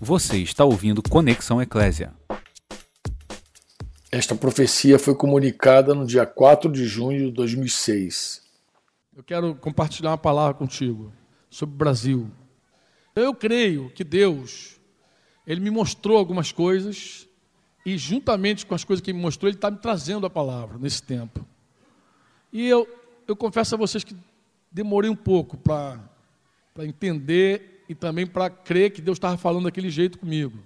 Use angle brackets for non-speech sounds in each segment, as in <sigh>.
Você está ouvindo Conexão Eclésia. Esta profecia foi comunicada no dia 4 de junho de 2006. Eu quero compartilhar uma palavra contigo sobre o Brasil. Eu creio que Deus, Ele me mostrou algumas coisas e juntamente com as coisas que Ele me mostrou, Ele está me trazendo a palavra nesse tempo. E eu, eu confesso a vocês que demorei um pouco para entender e também para crer que Deus estava falando daquele jeito comigo.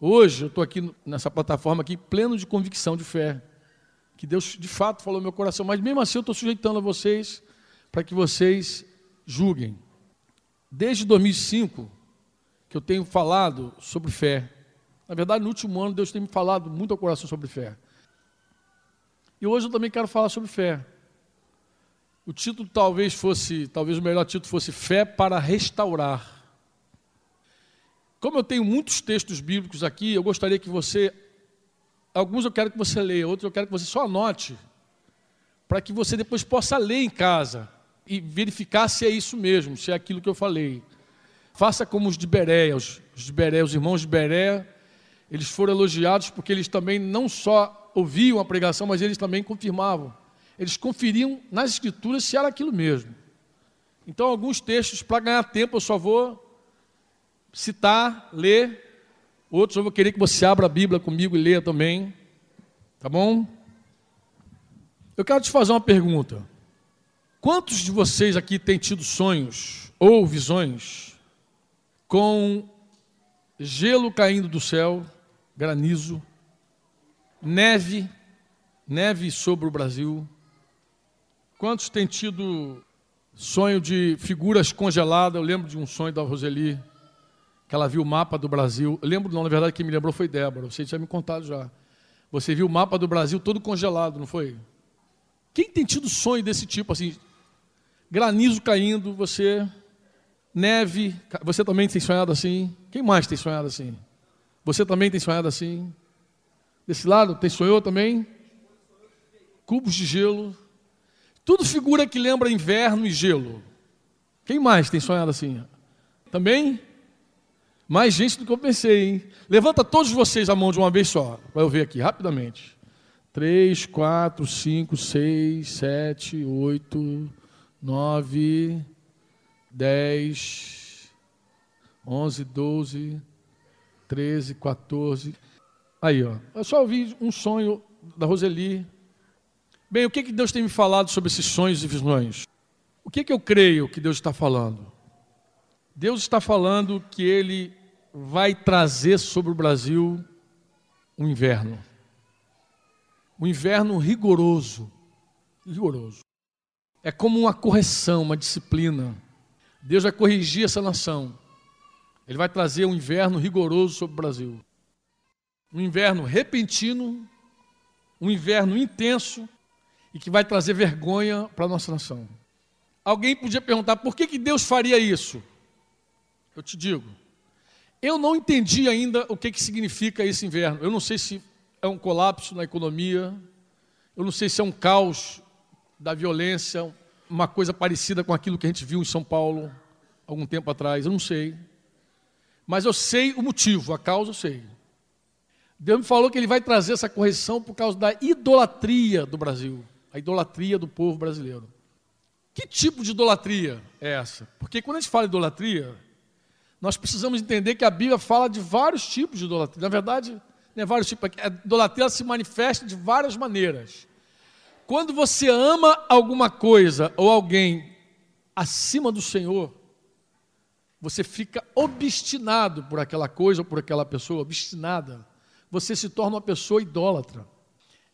Hoje eu estou aqui nessa plataforma aqui pleno de convicção, de fé, que Deus de fato falou no meu coração, mas mesmo assim eu estou sujeitando a vocês para que vocês julguem. Desde 2005 que eu tenho falado sobre fé. Na verdade, no último ano Deus tem me falado muito ao coração sobre fé. E hoje eu também quero falar sobre fé. O título talvez fosse, talvez o melhor título fosse Fé para restaurar. Como eu tenho muitos textos bíblicos aqui, eu gostaria que você, alguns eu quero que você leia, outros eu quero que você só anote, para que você depois possa ler em casa e verificar se é isso mesmo, se é aquilo que eu falei. Faça como os de Beréia, os, os de Beréia, os irmãos de Beréia, eles foram elogiados porque eles também não só ouviam a pregação, mas eles também confirmavam eles conferiam nas escrituras se era aquilo mesmo. Então, alguns textos, para ganhar tempo, eu só vou citar, ler. Outros eu vou querer que você abra a Bíblia comigo e leia também. Tá bom? Eu quero te fazer uma pergunta. Quantos de vocês aqui têm tido sonhos ou visões com gelo caindo do céu, granizo, neve, neve sobre o Brasil, Quantos têm tido sonho de figuras congeladas? Eu lembro de um sonho da Roseli, que ela viu o mapa do Brasil. Eu lembro, não, na verdade, quem me lembrou foi Débora. Você tinha me contado já. Você viu o mapa do Brasil todo congelado, não foi? Quem tem tido sonho desse tipo, assim, granizo caindo, você, neve, você também tem sonhado assim? Quem mais tem sonhado assim? Você também tem sonhado assim? Desse lado, tem sonhou também? Cubos de gelo, tudo figura que lembra inverno e gelo. Quem mais tem sonhado assim? Também? Mais gente do que eu pensei, hein? Levanta todos vocês a mão de uma vez só, para eu ver aqui, rapidamente. Três, quatro, cinco, seis, sete, oito, nove, dez, onze, doze, treze, 14. Aí, ó. Eu só ouvi um sonho da Roseli, Bem, o que, que Deus tem me falado sobre esses sonhos e visões? O que, que eu creio que Deus está falando? Deus está falando que Ele vai trazer sobre o Brasil um inverno. Um inverno rigoroso. Rigoroso. É como uma correção, uma disciplina. Deus vai corrigir essa nação. Ele vai trazer um inverno rigoroso sobre o Brasil. Um inverno repentino, um inverno intenso, e que vai trazer vergonha para a nossa nação. Alguém podia perguntar por que, que Deus faria isso? Eu te digo, eu não entendi ainda o que, que significa esse inverno. Eu não sei se é um colapso na economia, eu não sei se é um caos da violência, uma coisa parecida com aquilo que a gente viu em São Paulo algum tempo atrás, eu não sei. Mas eu sei o motivo, a causa eu sei. Deus me falou que Ele vai trazer essa correção por causa da idolatria do Brasil a idolatria do povo brasileiro. Que tipo de idolatria é essa? Porque quando a gente fala idolatria, nós precisamos entender que a Bíblia fala de vários tipos de idolatria. Na verdade, não é vários tipos, a idolatria se manifesta de várias maneiras. Quando você ama alguma coisa ou alguém acima do Senhor, você fica obstinado por aquela coisa ou por aquela pessoa, obstinada. Você se torna uma pessoa idólatra.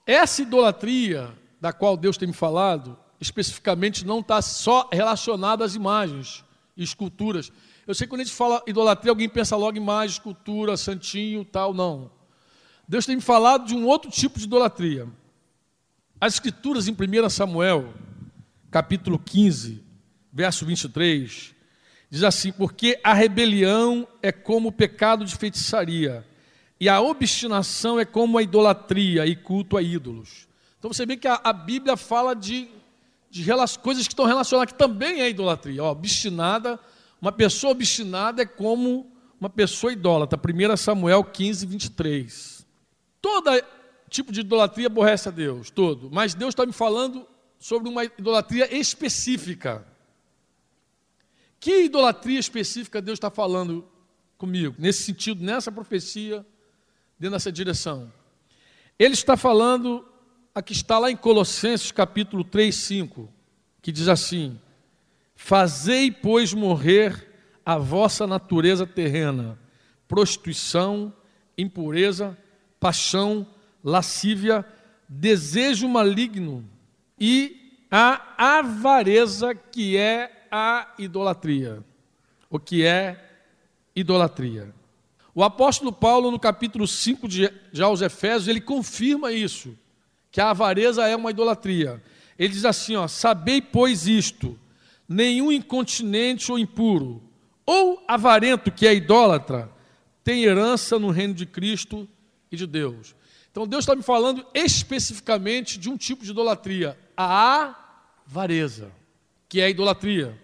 Essa idolatria da qual Deus tem me falado, especificamente não está só relacionada às imagens e esculturas. Eu sei que quando a gente fala idolatria, alguém pensa logo em imagem, escultura, santinho, tal, não. Deus tem me falado de um outro tipo de idolatria. As escrituras em 1 Samuel, capítulo 15, verso 23, diz assim: Porque a rebelião é como o pecado de feitiçaria, e a obstinação é como a idolatria e culto a ídolos. Então você vê que a, a Bíblia fala de, de coisas que estão relacionadas, que também é idolatria. Ó, obstinada, uma pessoa obstinada é como uma pessoa idólatra. 1 Samuel 15, 23. Todo tipo de idolatria aborrece a Deus, todo. Mas Deus está me falando sobre uma idolatria específica. Que idolatria específica Deus está falando comigo, nesse sentido, nessa profecia, dentro dessa direção? Ele está falando, aqui está lá em Colossenses capítulo 3, 5, que diz assim: Fazei, pois, morrer a vossa natureza terrena, prostituição, impureza, paixão, lascívia, desejo maligno e a avareza que é a idolatria. O que é idolatria? O apóstolo Paulo, no capítulo 5 de, já aos Efésios, ele confirma isso, que a avareza é uma idolatria. Ele diz assim: ó, sabei, pois, isto: nenhum incontinente ou impuro, ou avarento que é idólatra, tem herança no reino de Cristo e de Deus. Então Deus está me falando especificamente de um tipo de idolatria, a avareza, que é a idolatria.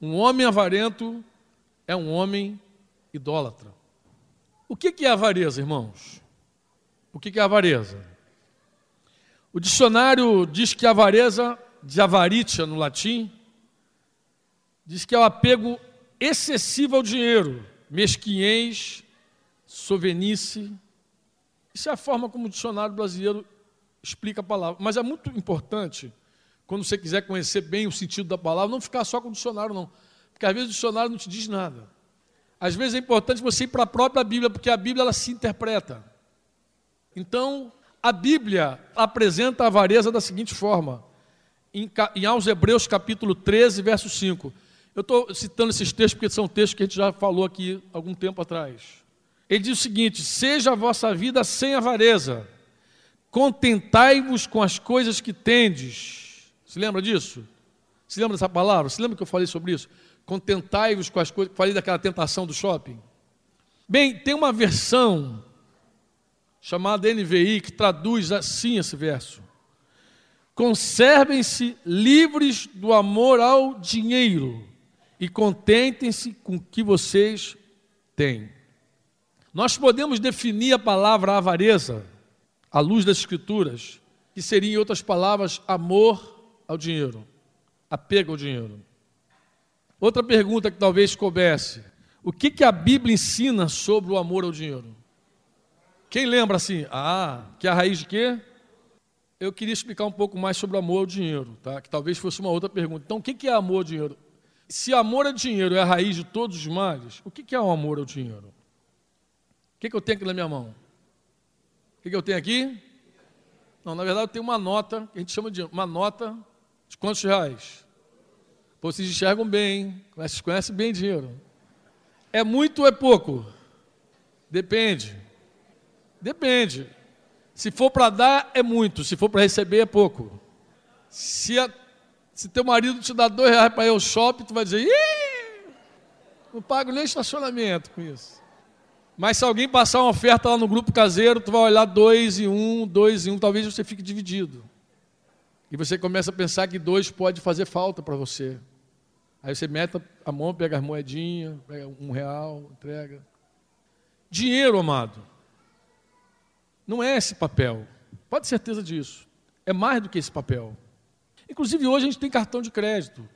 Um homem avarento é um homem idólatra. O que é avareza, irmãos? O que é avareza? O dicionário diz que avareza, de avaritia no latim, diz que é o apego excessivo ao dinheiro, mesquinhez, sovenice, isso é a forma como o dicionário brasileiro explica a palavra. Mas é muito importante, quando você quiser conhecer bem o sentido da palavra, não ficar só com o dicionário, não. Porque às vezes o dicionário não te diz nada. Às vezes é importante você ir para a própria Bíblia, porque a Bíblia ela se interpreta. Então, a Bíblia apresenta a avareza da seguinte forma. Em, em aos Hebreus capítulo 13, verso 5. Eu estou citando esses textos porque são textos que a gente já falou aqui algum tempo atrás. Ele diz o seguinte: seja a vossa vida sem avareza, contentai-vos com as coisas que tendes. Se lembra disso? Se lembra dessa palavra? Se lembra que eu falei sobre isso? Contentai-vos com as coisas. Falei daquela tentação do shopping. Bem, tem uma versão chamada NVI que traduz assim esse verso: Conservem-se livres do amor ao dinheiro e contentem-se com o que vocês têm. Nós podemos definir a palavra avareza à luz das Escrituras, que seria, em outras palavras, amor ao dinheiro, apego ao dinheiro. Outra pergunta que talvez coubesse: o que, que a Bíblia ensina sobre o amor ao dinheiro? Quem lembra assim? Ah, que é a raiz de quê? Eu queria explicar um pouco mais sobre o amor ao dinheiro, tá? que talvez fosse uma outra pergunta. Então, o que é amor ao dinheiro? Se amor ao dinheiro é a raiz de todos os males, o que é o amor ao dinheiro? que, que eu tenho aqui na minha mão? O que, que eu tenho aqui? Não, na verdade eu tenho uma nota, que a gente chama de uma nota de quantos reais? Pô, vocês enxergam bem, vocês conhecem bem dinheiro. É muito ou é pouco? Depende. Depende. Se for para dar, é muito. Se for para receber, é pouco. Se, a, se teu marido te dá dois reais para ir ao shopping, tu vai dizer, Ih, não pago nem estacionamento com isso. Mas se alguém passar uma oferta lá no grupo caseiro, tu vai olhar dois e um, dois e um, talvez você fique dividido. E você começa a pensar que dois pode fazer falta para você. Aí você mete a mão, pega as moedinhas, pega um real, entrega. Dinheiro, amado, não é esse papel. Pode ter certeza disso. É mais do que esse papel. Inclusive hoje a gente tem cartão de crédito.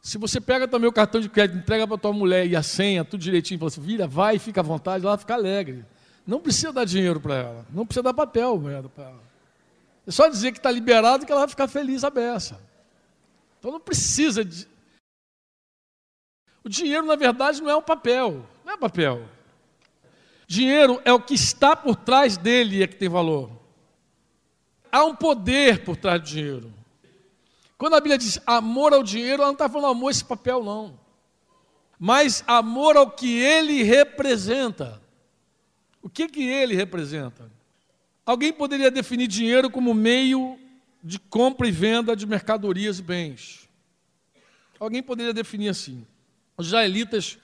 Se você pega também o cartão de crédito, entrega para tua mulher e a senha, tudo direitinho, fala assim, vira, vai, fica à vontade, ela fica alegre. Não precisa dar dinheiro para ela, não precisa dar papel para ela. É só dizer que está liberado que ela vai ficar feliz a beça. Então não precisa de. O dinheiro, na verdade, não é um papel, não é papel. Dinheiro é o que está por trás dele é que tem valor. Há um poder por trás do dinheiro. Quando a Bíblia diz amor ao dinheiro, ela não está falando amor a esse papel, não. Mas amor ao que ele representa. O que, que ele representa? Alguém poderia definir dinheiro como meio de compra e venda de mercadorias e bens. Alguém poderia definir assim. Os israelitas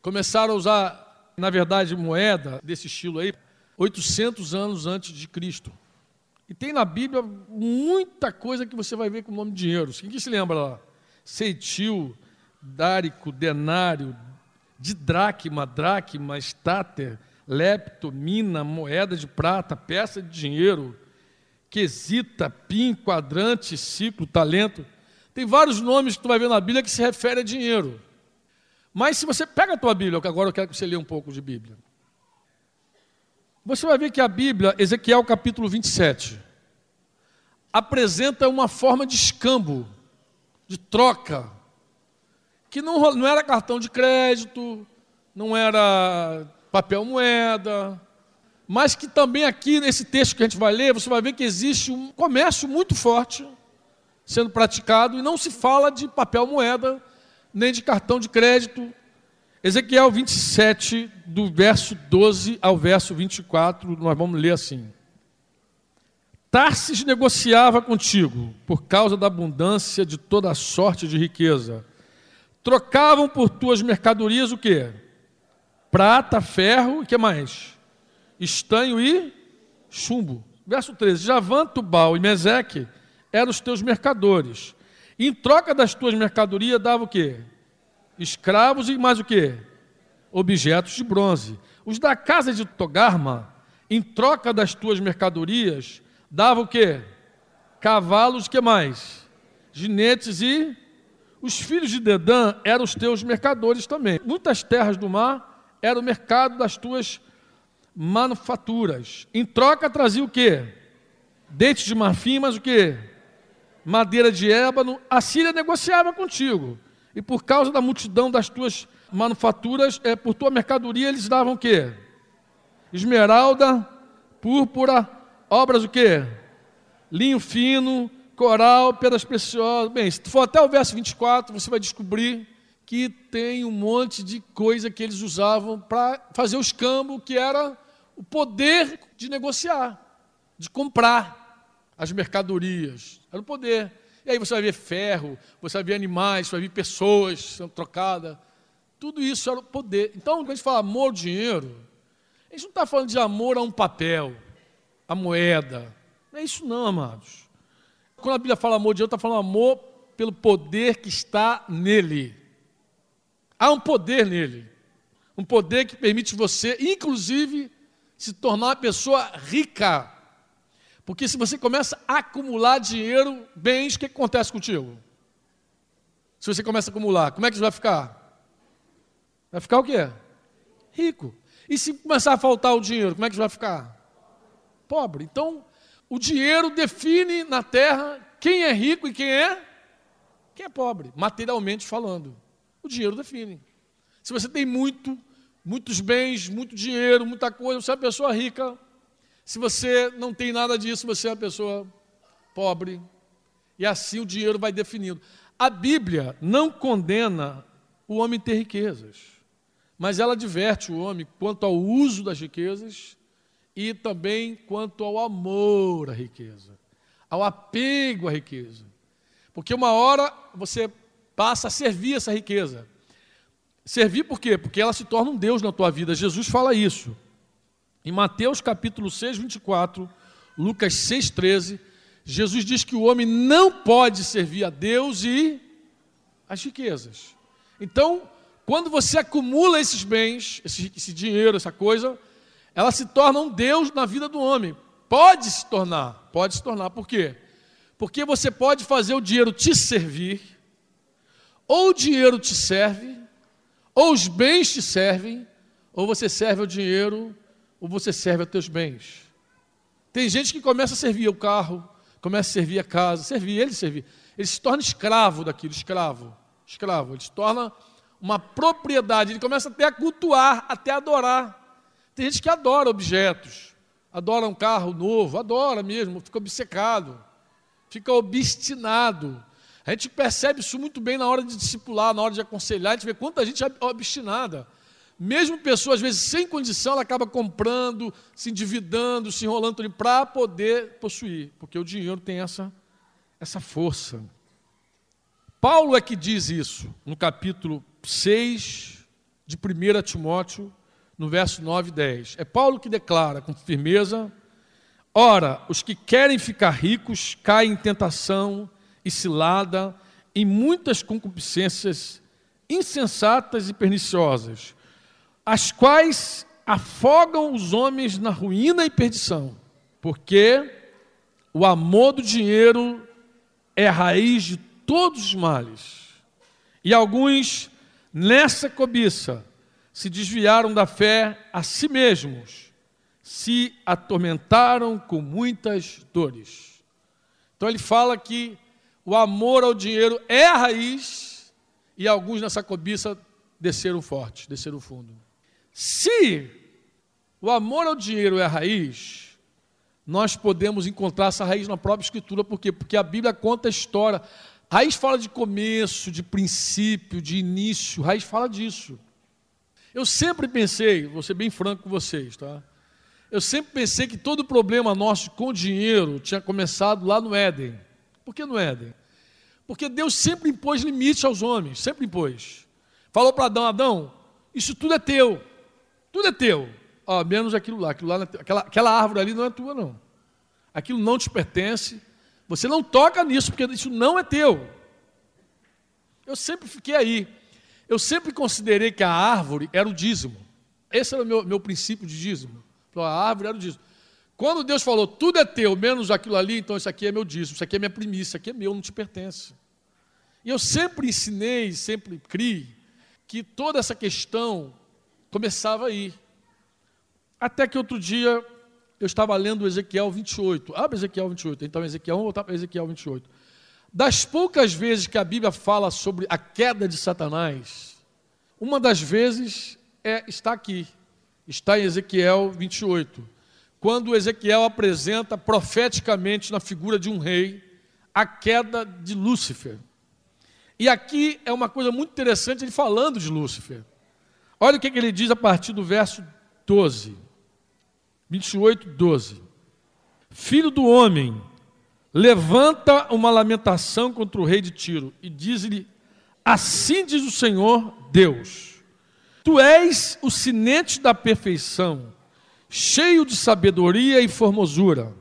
começaram a usar, na verdade, moeda desse estilo aí, 800 anos antes de Cristo. E tem na Bíblia muita coisa que você vai ver com o nome de dinheiro. Quem que se lembra lá? Ceitil, dárico, denário, de dracma, dracma, estáter, lepto, mina, moeda de prata, peça de dinheiro, quesita, pin, quadrante, ciclo, talento. Tem vários nomes que tu vai ver na Bíblia que se refere a dinheiro. Mas se você pega a tua Bíblia, agora eu quero que você leia um pouco de Bíblia. Você vai ver que a Bíblia, Ezequiel capítulo 27, apresenta uma forma de escambo, de troca, que não, não era cartão de crédito, não era papel moeda, mas que também aqui nesse texto que a gente vai ler, você vai ver que existe um comércio muito forte sendo praticado e não se fala de papel moeda, nem de cartão de crédito. Ezequiel 27, do verso 12 ao verso 24, nós vamos ler assim. Tarsis negociava contigo por causa da abundância de toda a sorte de riqueza. Trocavam por tuas mercadorias o quê? Prata, ferro e que mais? Estanho e chumbo. Verso 13. Javan, Tubal e Meseque eram os teus mercadores. Em troca das tuas mercadorias dava o quê? Escravos e mais o quê? Objetos de bronze. Os da casa de Togarma, em troca das tuas mercadorias, dava o quê? Cavalos, que mais? Ginetes e os filhos de Dedã eram os teus mercadores também. Muitas terras do mar era o mercado das tuas manufaturas. Em troca trazia o quê? Dentes de marfim, mas o quê? Madeira de ébano. A Síria negociava contigo. E por causa da multidão das tuas manufaturas, é, por tua mercadoria, eles davam o quê? Esmeralda, púrpura, obras o quê? Linho fino, coral, pedras preciosas. Bem, se tu for até o verso 24, você vai descobrir que tem um monte de coisa que eles usavam para fazer o escambo, que era o poder de negociar, de comprar as mercadorias. Era o poder. E aí você vai ver ferro, você vai ver animais, você vai ver pessoas sendo trocadas. Tudo isso era o poder. Então, quando a gente fala amor ao dinheiro, a gente não está falando de amor a um papel, a moeda. Não é isso não, amados. Quando a Bíblia fala amor de Deus, está falando amor pelo poder que está nele. Há um poder nele. Um poder que permite você, inclusive, se tornar uma pessoa rica. Porque se você começa a acumular dinheiro, bens, o que acontece contigo? Se você começa a acumular, como é que você vai ficar? Vai ficar o quê? Rico. E se começar a faltar o dinheiro, como é que você vai ficar? Pobre. Então, o dinheiro define na terra quem é rico e quem é quem é pobre, materialmente falando. O dinheiro define. Se você tem muito, muitos bens, muito dinheiro, muita coisa, você é uma pessoa rica. Se você não tem nada disso, você é uma pessoa pobre. E assim o dinheiro vai definindo. A Bíblia não condena o homem ter riquezas, mas ela adverte o homem quanto ao uso das riquezas e também quanto ao amor à riqueza, ao apego à riqueza. Porque uma hora você passa a servir essa riqueza. Servir por quê? Porque ela se torna um Deus na tua vida. Jesus fala isso. Em Mateus capítulo 6, 24, Lucas 6, 13, Jesus diz que o homem não pode servir a Deus e as riquezas. Então, quando você acumula esses bens, esse, esse dinheiro, essa coisa, ela se torna um Deus na vida do homem. Pode se tornar, pode se tornar. Por quê? Porque você pode fazer o dinheiro te servir, ou o dinheiro te serve, ou os bens te servem, ou você serve ao dinheiro, ou você serve aos teus bens. Tem gente que começa a servir o carro, começa a servir a casa, servir, ele servir. Ele se torna escravo daquilo, escravo, escravo. Ele se torna uma propriedade, ele começa até a cultuar, até a adorar. Tem gente que adora objetos, adora um carro novo, adora mesmo, fica obcecado, fica obstinado. A gente percebe isso muito bem na hora de discipular, na hora de aconselhar, a gente vê quanta gente é obstinada. Mesmo pessoa, às vezes, sem condição, ela acaba comprando, se endividando, se enrolando para poder possuir, porque o dinheiro tem essa, essa força. Paulo é que diz isso no capítulo 6 de 1 Timóteo, no verso 9 e 10. É Paulo que declara com firmeza: Ora, os que querem ficar ricos caem em tentação e cilada, em muitas concupiscências insensatas e perniciosas, as quais afogam os homens na ruína e perdição, porque o amor do dinheiro é a raiz de todos os males. E alguns, nessa cobiça, se desviaram da fé a si mesmos, se atormentaram com muitas dores. Então ele fala que o amor ao dinheiro é a raiz e alguns nessa cobiça desceram forte, desceram fundo. Se o amor ao dinheiro é a raiz, nós podemos encontrar essa raiz na própria Escritura, por quê? Porque a Bíblia conta a história. A raiz fala de começo, de princípio, de início, a raiz fala disso. Eu sempre pensei, vou ser bem franco com vocês, tá? Eu sempre pensei que todo problema nosso com dinheiro tinha começado lá no Éden. Por que no Éden? Porque Deus sempre impôs limites aos homens, sempre impôs. Falou para Adão, Adão, isso tudo é teu. Tudo é teu. Ó, menos aquilo lá. Aquilo lá é aquela, aquela árvore ali não é tua, não. Aquilo não te pertence. Você não toca nisso, porque isso não é teu. Eu sempre fiquei aí. Eu sempre considerei que a árvore era o dízimo. Esse era o meu, meu princípio de dízimo. A árvore era o dízimo. Quando Deus falou, tudo é teu, menos aquilo ali, então isso aqui é meu dízimo, isso aqui é minha primícia, isso aqui é meu, não te pertence. E eu sempre ensinei, sempre criei, que toda essa questão Começava aí. Até que outro dia eu estava lendo Ezequiel 28. Abre Ezequiel 28. Então, Ezequiel, vamos voltar para Ezequiel 28. Das poucas vezes que a Bíblia fala sobre a queda de Satanás, uma das vezes é, está aqui, está em Ezequiel 28, quando Ezequiel apresenta profeticamente na figura de um rei a queda de Lúcifer. E aqui é uma coisa muito interessante ele falando de Lúcifer. Olha o que, ele diz a partir do verso 12. 28, 12. Filho do homem, levanta uma lamentação contra o rei de Tiro e diz-lhe: Assim diz o Senhor Deus: Tu és o sinete da perfeição, cheio de sabedoria e formosura.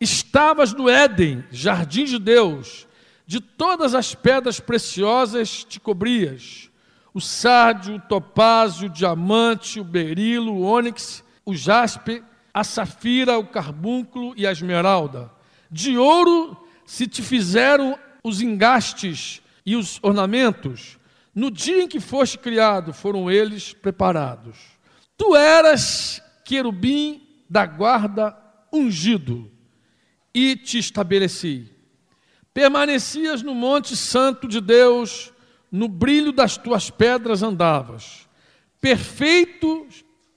Estavas no Éden, jardim de Deus, de todas as pedras preciosas te cobrias o sárdio, o topázio, o diamante, o berilo, o ônix, o jaspe, a safira, o carbúnculo e a esmeralda. De ouro se te fizeram os engastes e os ornamentos. No dia em que foste criado, foram eles preparados. Tu eras querubim da guarda ungido, e te estabeleci. Permanecias no monte santo de Deus, no brilho das tuas pedras andavas. Perfeito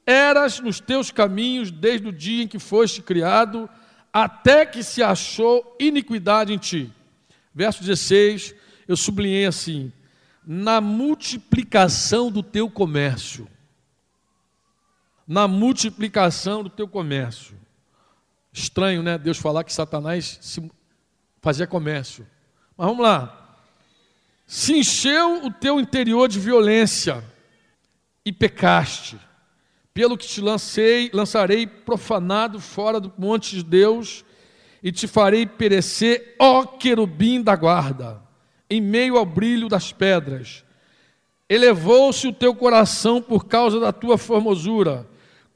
eras nos teus caminhos desde o dia em que foste criado, até que se achou iniquidade em ti. Verso 16, eu sublinhei assim: na multiplicação do teu comércio. Na multiplicação do teu comércio. Estranho, né? Deus falar que Satanás fazia comércio. Mas vamos lá se encheu o teu interior de violência e pecaste, pelo que te lancei, lançarei profanado fora do monte de Deus e te farei perecer, ó querubim da guarda, em meio ao brilho das pedras. Elevou-se o teu coração por causa da tua formosura,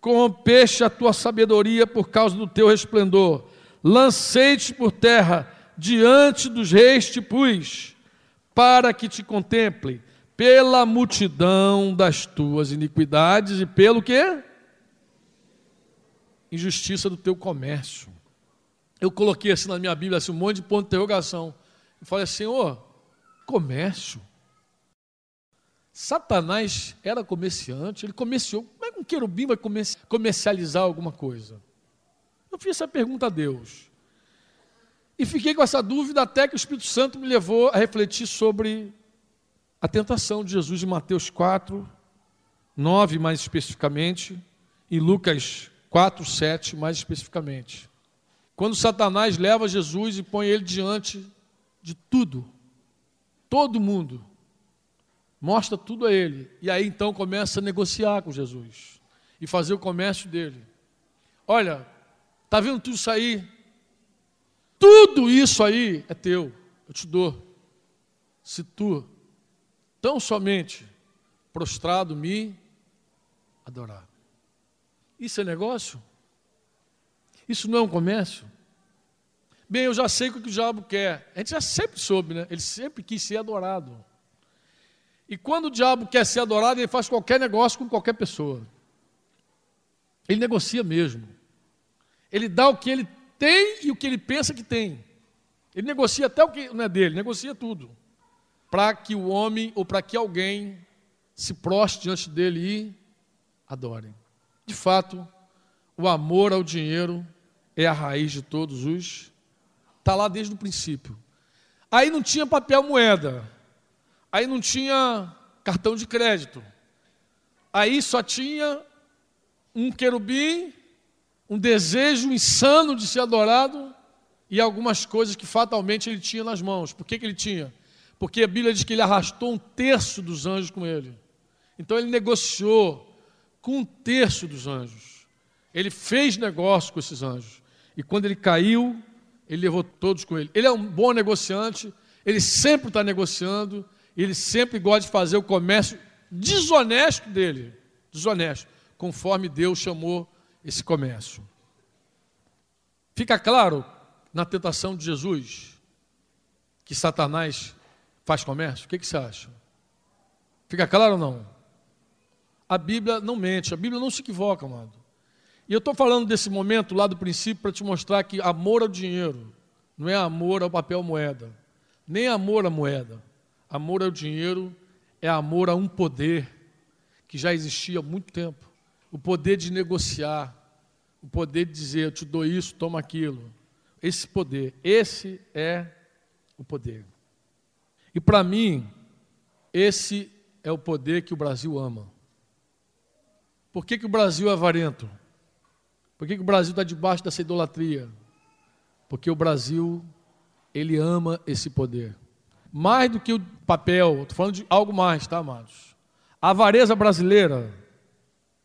corrompeste a tua sabedoria por causa do teu resplendor. Lancei-te por terra, diante dos reis te pus para que te contemple pela multidão das tuas iniquidades e pelo que? Injustiça do teu comércio. Eu coloquei assim na minha Bíblia assim, um monte de ponto de interrogação. Eu falei, Senhor, comércio? Satanás era comerciante, ele comerciou. Como é que um querubim vai comercializar alguma coisa? Eu fiz essa pergunta a Deus. E fiquei com essa dúvida até que o Espírito Santo me levou a refletir sobre a tentação de Jesus em Mateus 4, 9 mais especificamente, e Lucas 4, 7 mais especificamente. Quando Satanás leva Jesus e põe ele diante de tudo, todo mundo, mostra tudo a ele, e aí então começa a negociar com Jesus e fazer o comércio dele. Olha, tá vendo tudo isso aí? Tudo isso aí é teu, eu te dou. Se tu tão somente prostrado me adorar. Isso é negócio? Isso não é um comércio? Bem, eu já sei o que o diabo quer. A gente já sempre soube, né? Ele sempre quis ser adorado. E quando o diabo quer ser adorado, ele faz qualquer negócio com qualquer pessoa. Ele negocia mesmo. Ele dá o que ele tem e o que ele pensa que tem. Ele negocia até o que não é dele, negocia tudo. Para que o homem ou para que alguém se proste diante dele e adore. De fato, o amor ao dinheiro é a raiz de todos os. Está lá desde o princípio. Aí não tinha papel moeda. Aí não tinha cartão de crédito. Aí só tinha um querubim, um desejo insano de ser adorado e algumas coisas que fatalmente ele tinha nas mãos. Por que, que ele tinha? Porque a Bíblia diz que ele arrastou um terço dos anjos com ele. Então ele negociou com um terço dos anjos. Ele fez negócio com esses anjos. E quando ele caiu, ele levou todos com ele. Ele é um bom negociante, ele sempre está negociando, ele sempre gosta de fazer o comércio desonesto dele. Desonesto, conforme Deus chamou esse comércio. Fica claro na tentação de Jesus que Satanás faz comércio? O que, que você acha? Fica claro ou não? A Bíblia não mente, a Bíblia não se equivoca, amado. E eu estou falando desse momento lá do princípio para te mostrar que amor ao dinheiro não é amor ao papel moeda, nem amor à moeda. Amor ao dinheiro é amor a um poder que já existia há muito tempo. O poder de negociar, o poder de dizer, eu te dou isso, toma aquilo esse poder. Esse é o poder. E para mim, esse é o poder que o Brasil ama. Por que, que o Brasil é avarento? Por que, que o Brasil está debaixo dessa idolatria? Porque o Brasil, ele ama esse poder. Mais do que o papel, estou falando de algo mais, tá, amados? A avareza brasileira,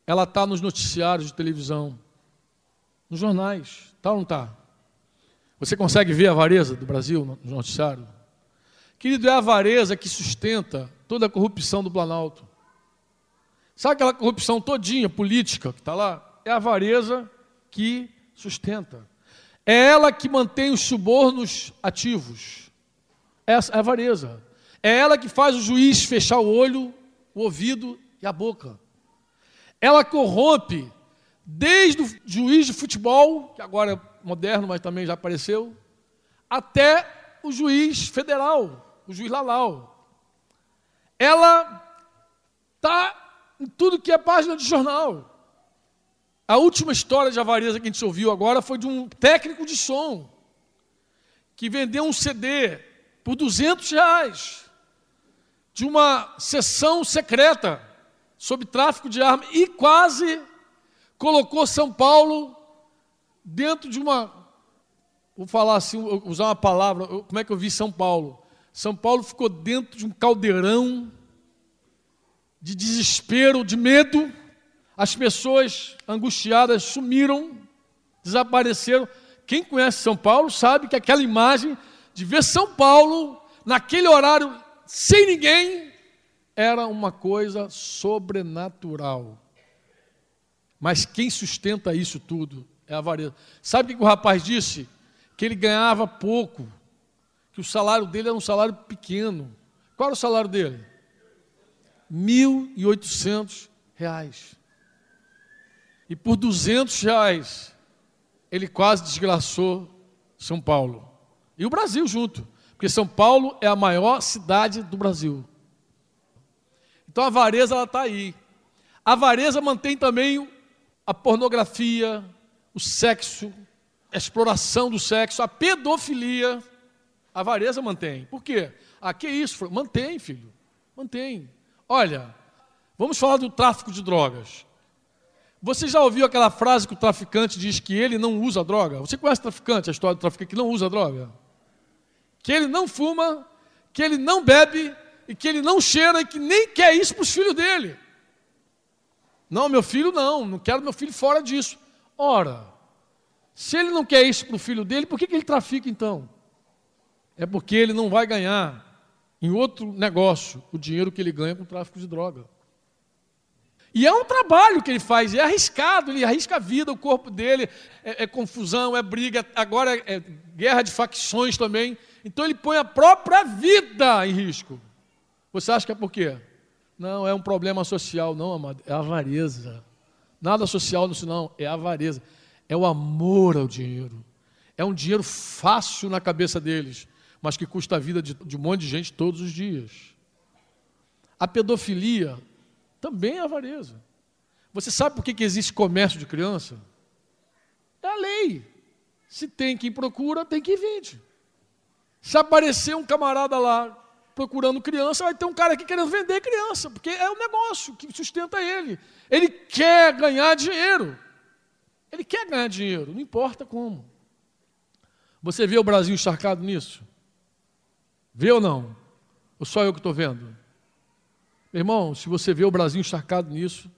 ela está nos noticiários de televisão, nos jornais, tá ou não está? Você consegue ver a avareza do Brasil no noticiário? Querido, é a avareza que sustenta toda a corrupção do Planalto. Sabe aquela corrupção todinha política que está lá? É a avareza que sustenta. É ela que mantém os subornos ativos. Essa é a avareza. É ela que faz o juiz fechar o olho, o ouvido e a boca. Ela corrompe desde o juiz de futebol, que agora é moderno, mas também já apareceu, até o juiz federal, o juiz Lalau. Ela está em tudo que é página de jornal. A última história de avareza que a gente ouviu agora foi de um técnico de som que vendeu um CD por 200 reais de uma sessão secreta sobre tráfico de armas e quase colocou São Paulo dentro de uma. Vou falar assim, usar uma palavra, como é que eu vi São Paulo? São Paulo ficou dentro de um caldeirão de desespero, de medo. As pessoas angustiadas sumiram, desapareceram. Quem conhece São Paulo sabe que aquela imagem de ver São Paulo naquele horário sem ninguém era uma coisa sobrenatural. Mas quem sustenta isso tudo é a avareza. Sabe o que o rapaz disse? Que ele ganhava pouco, que o salário dele era um salário pequeno. Qual era o salário dele? R$ reais. E por 200 reais, ele quase desgraçou São Paulo. E o Brasil junto. Porque São Paulo é a maior cidade do Brasil. Então a avareza está aí. A avareza mantém também a pornografia, o sexo, a exploração do sexo, a pedofilia, a avareza mantém. Por quê? Ah, que isso? Mantém, filho. Mantém. Olha, vamos falar do tráfico de drogas. Você já ouviu aquela frase que o traficante diz que ele não usa droga? Você conhece o traficante, a história do traficante que não usa droga? Que ele não fuma, que ele não bebe, e que ele não cheira, e que nem quer isso para os filhos dele. Não, meu filho não, não quero meu filho fora disso. Ora, se ele não quer isso para o filho dele, por que, que ele trafica então? É porque ele não vai ganhar em outro negócio o dinheiro que ele ganha com o tráfico de droga. E é um trabalho que ele faz, é arriscado, ele arrisca a vida, o corpo dele, é, é confusão, é briga, agora é, é guerra de facções também. Então ele põe a própria vida em risco. Você acha que é por quê? Não, é um problema social, não, amado, é avareza. Nada social nisso não, é avareza. É o amor ao dinheiro. É um dinheiro fácil na cabeça deles, mas que custa a vida de, de um monte de gente todos os dias. A pedofilia também é avareza. Você sabe por que, que existe comércio de criança? É a lei. Se tem quem procura, tem quem vende. Se aparecer um camarada lá procurando criança, vai ter um cara aqui querendo vender criança, porque é o negócio que sustenta ele. Ele quer ganhar dinheiro. Ele quer ganhar dinheiro, não importa como. Você vê o Brasil encharcado nisso? Vê ou não? Ou só eu que estou vendo? Meu irmão, se você vê o Brasil encharcado nisso,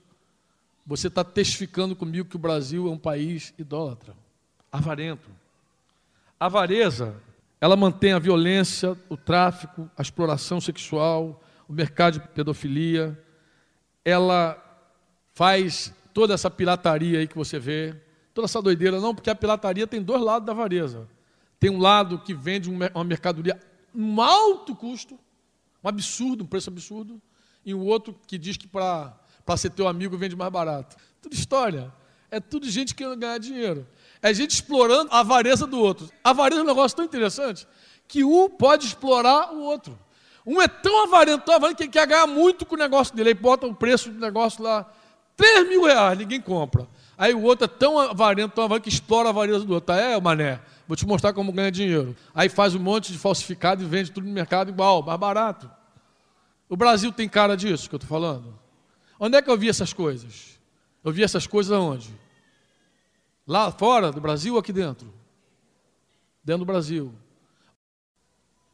você está testificando comigo que o Brasil é um país idólatra, avarento. Avareza, ela mantém a violência, o tráfico, a exploração sexual, o mercado de pedofilia, ela faz toda essa pirataria aí que você vê, toda essa doideira, não, porque a pirataria tem dois lados da avareza. Tem um lado que vende uma mercadoria um alto custo, um absurdo, um preço absurdo, e o outro que diz que para ser teu amigo vende mais barato. Tudo história. É tudo gente querendo ganhar dinheiro. É gente explorando a avareza do outro. A avareza é um negócio tão interessante que um pode explorar o outro. Um é tão avarento, tão avarento que ele quer ganhar muito com o negócio dele. Aí bota o preço do negócio lá, 3 mil reais, ninguém compra. Aí o outro é tão avarento, tão avarento que explora a avareza do outro. Tá, é, mané, vou te mostrar como ganha dinheiro. Aí faz um monte de falsificado e vende tudo no mercado igual, mais barato. O Brasil tem cara disso que eu estou falando? Onde é que eu vi essas coisas? Eu vi essas coisas aonde? Lá fora do Brasil ou aqui dentro? Dentro do Brasil.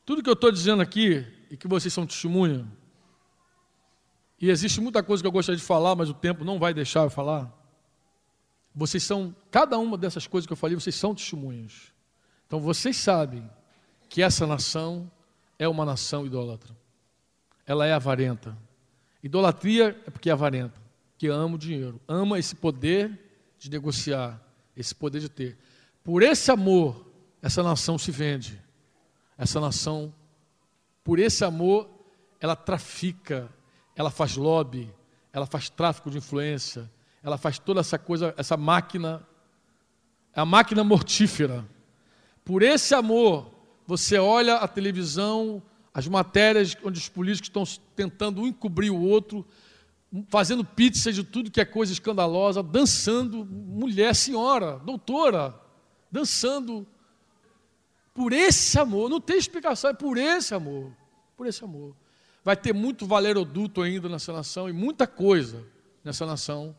Tudo que eu estou dizendo aqui, e que vocês são testemunha, e existe muita coisa que eu gostaria de falar, mas o tempo não vai deixar eu falar. Vocês são, cada uma dessas coisas que eu falei, vocês são testemunhas. Então vocês sabem que essa nação é uma nação idólatra ela é avarenta. Idolatria é porque é avarenta, que ama o dinheiro, ama esse poder de negociar, esse poder de ter. Por esse amor, essa nação se vende. Essa nação, por esse amor, ela trafica, ela faz lobby, ela faz tráfico de influência, ela faz toda essa coisa, essa máquina, é a máquina mortífera. Por esse amor, você olha a televisão, as matérias onde os políticos estão tentando um encobrir o outro, fazendo pizza de tudo que é coisa escandalosa, dançando, mulher, senhora, doutora, dançando. Por esse amor, não tem explicação, é por esse amor, por esse amor. Vai ter muito valeroduto ainda nessa nação e muita coisa nessa nação,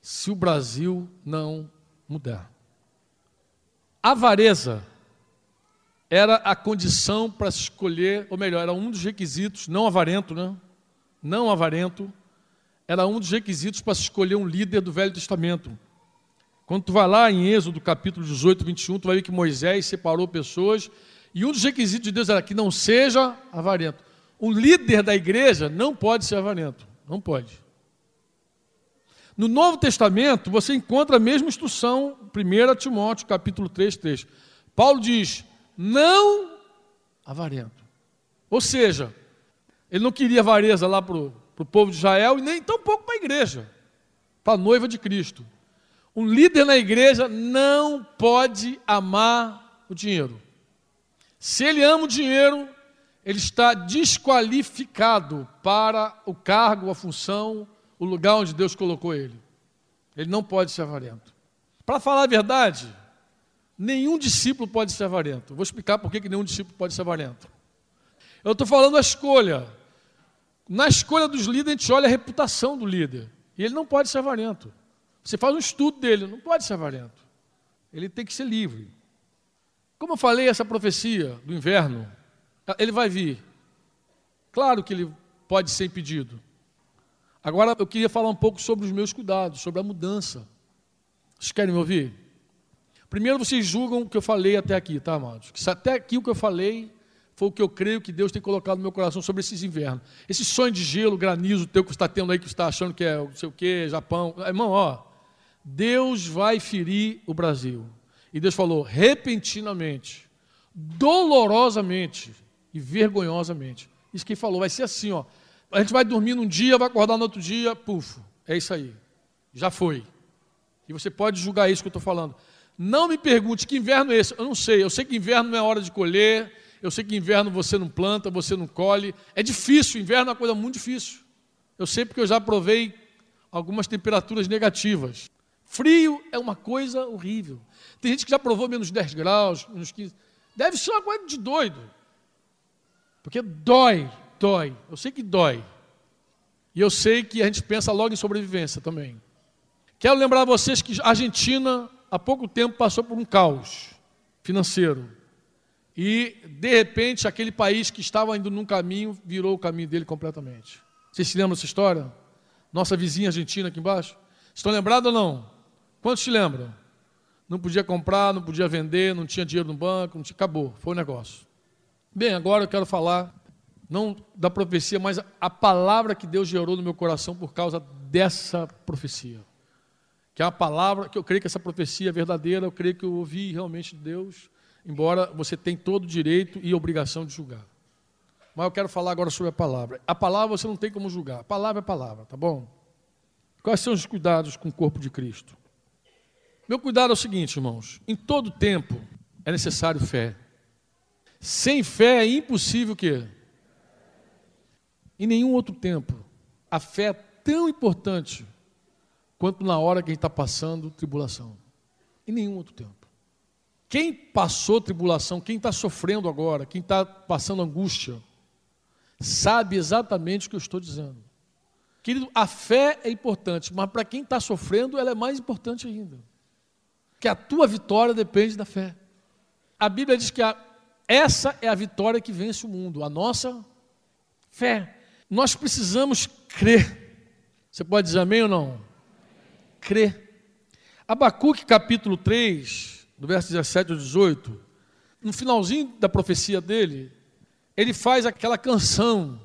se o Brasil não mudar. Avareza era a condição para se escolher, ou melhor, era um dos requisitos, não avarento, né? Não avarento, era um dos requisitos para se escolher um líder do Velho Testamento. Quando tu vai lá em Êxodo, capítulo 18, 21, tu vai ver que Moisés separou pessoas, e um dos requisitos de Deus era que não seja avarento. Um líder da igreja não pode ser avarento, não pode. No Novo Testamento, você encontra a mesma instrução, 1 Timóteo, capítulo 3, 3. Paulo diz: não avarento. Ou seja, ele não queria avareza lá para o povo de Israel e nem tão pouco para a igreja, para a noiva de Cristo. Um líder na igreja não pode amar o dinheiro. Se ele ama o dinheiro, ele está desqualificado para o cargo, a função, o lugar onde Deus colocou ele. Ele não pode ser avarento. Para falar a verdade, Nenhum discípulo pode ser avarento. Vou explicar por que nenhum discípulo pode ser avarento. Eu estou falando a escolha. Na escolha dos líderes, a gente olha a reputação do líder. E ele não pode ser avarento. Você faz um estudo dele, não pode ser avarento. Ele tem que ser livre. Como eu falei, essa profecia do inverno, ele vai vir. Claro que ele pode ser impedido. Agora eu queria falar um pouco sobre os meus cuidados, sobre a mudança. Vocês querem me ouvir? Primeiro vocês julgam o que eu falei até aqui, tá, amados? Que até aqui o que eu falei foi o que eu creio que Deus tem colocado no meu coração sobre esses invernos. Esse sonho de gelo, granizo teu que está tendo aí, que está achando que é não sei o quê, Japão. Irmão, ó, Deus vai ferir o Brasil. E Deus falou, repentinamente, dolorosamente e vergonhosamente. Isso que ele falou, vai ser assim, ó. A gente vai dormir num dia, vai acordar no outro dia, puf, é isso aí. Já foi. E você pode julgar isso que eu estou falando. Não me pergunte que inverno é esse. Eu não sei. Eu sei que inverno não é hora de colher. Eu sei que inverno você não planta, você não colhe. É difícil. Inverno é uma coisa muito difícil. Eu sei porque eu já provei algumas temperaturas negativas. Frio é uma coisa horrível. Tem gente que já provou menos 10 graus, menos 15. Deve ser uma coisa de doido. Porque dói, dói. Eu sei que dói. E eu sei que a gente pensa logo em sobrevivência também. Quero lembrar a vocês que a Argentina, há pouco tempo, passou por um caos financeiro. E, de repente, aquele país que estava indo num caminho, virou o caminho dele completamente. Vocês se lembram dessa história? Nossa vizinha argentina aqui embaixo? Estão lembrados ou não? Quantos se lembram? Não podia comprar, não podia vender, não tinha dinheiro no banco, não tinha, acabou, foi o negócio. Bem, agora eu quero falar não da profecia, mas a palavra que Deus gerou no meu coração por causa dessa profecia. Que é uma palavra que eu creio que essa profecia é verdadeira, eu creio que eu ouvi realmente de Deus, embora você tenha todo o direito e obrigação de julgar. Mas eu quero falar agora sobre a palavra. A palavra você não tem como julgar. A palavra é palavra, tá bom? Quais são os cuidados com o corpo de Cristo? Meu cuidado é o seguinte, irmãos: em todo tempo é necessário fé. Sem fé é impossível que em nenhum outro tempo a fé é tão importante quanto na hora que a gente está passando tribulação. Em nenhum outro tempo. Quem passou tribulação, quem está sofrendo agora, quem está passando angústia, sabe exatamente o que eu estou dizendo. Querido, a fé é importante, mas para quem está sofrendo, ela é mais importante ainda. Que a tua vitória depende da fé. A Bíblia diz que a, essa é a vitória que vence o mundo, a nossa fé. Nós precisamos crer. Você pode dizer amém ou não? Crer. Abacuque capítulo 3, do verso 17 ao 18, no finalzinho da profecia dele, ele faz aquela canção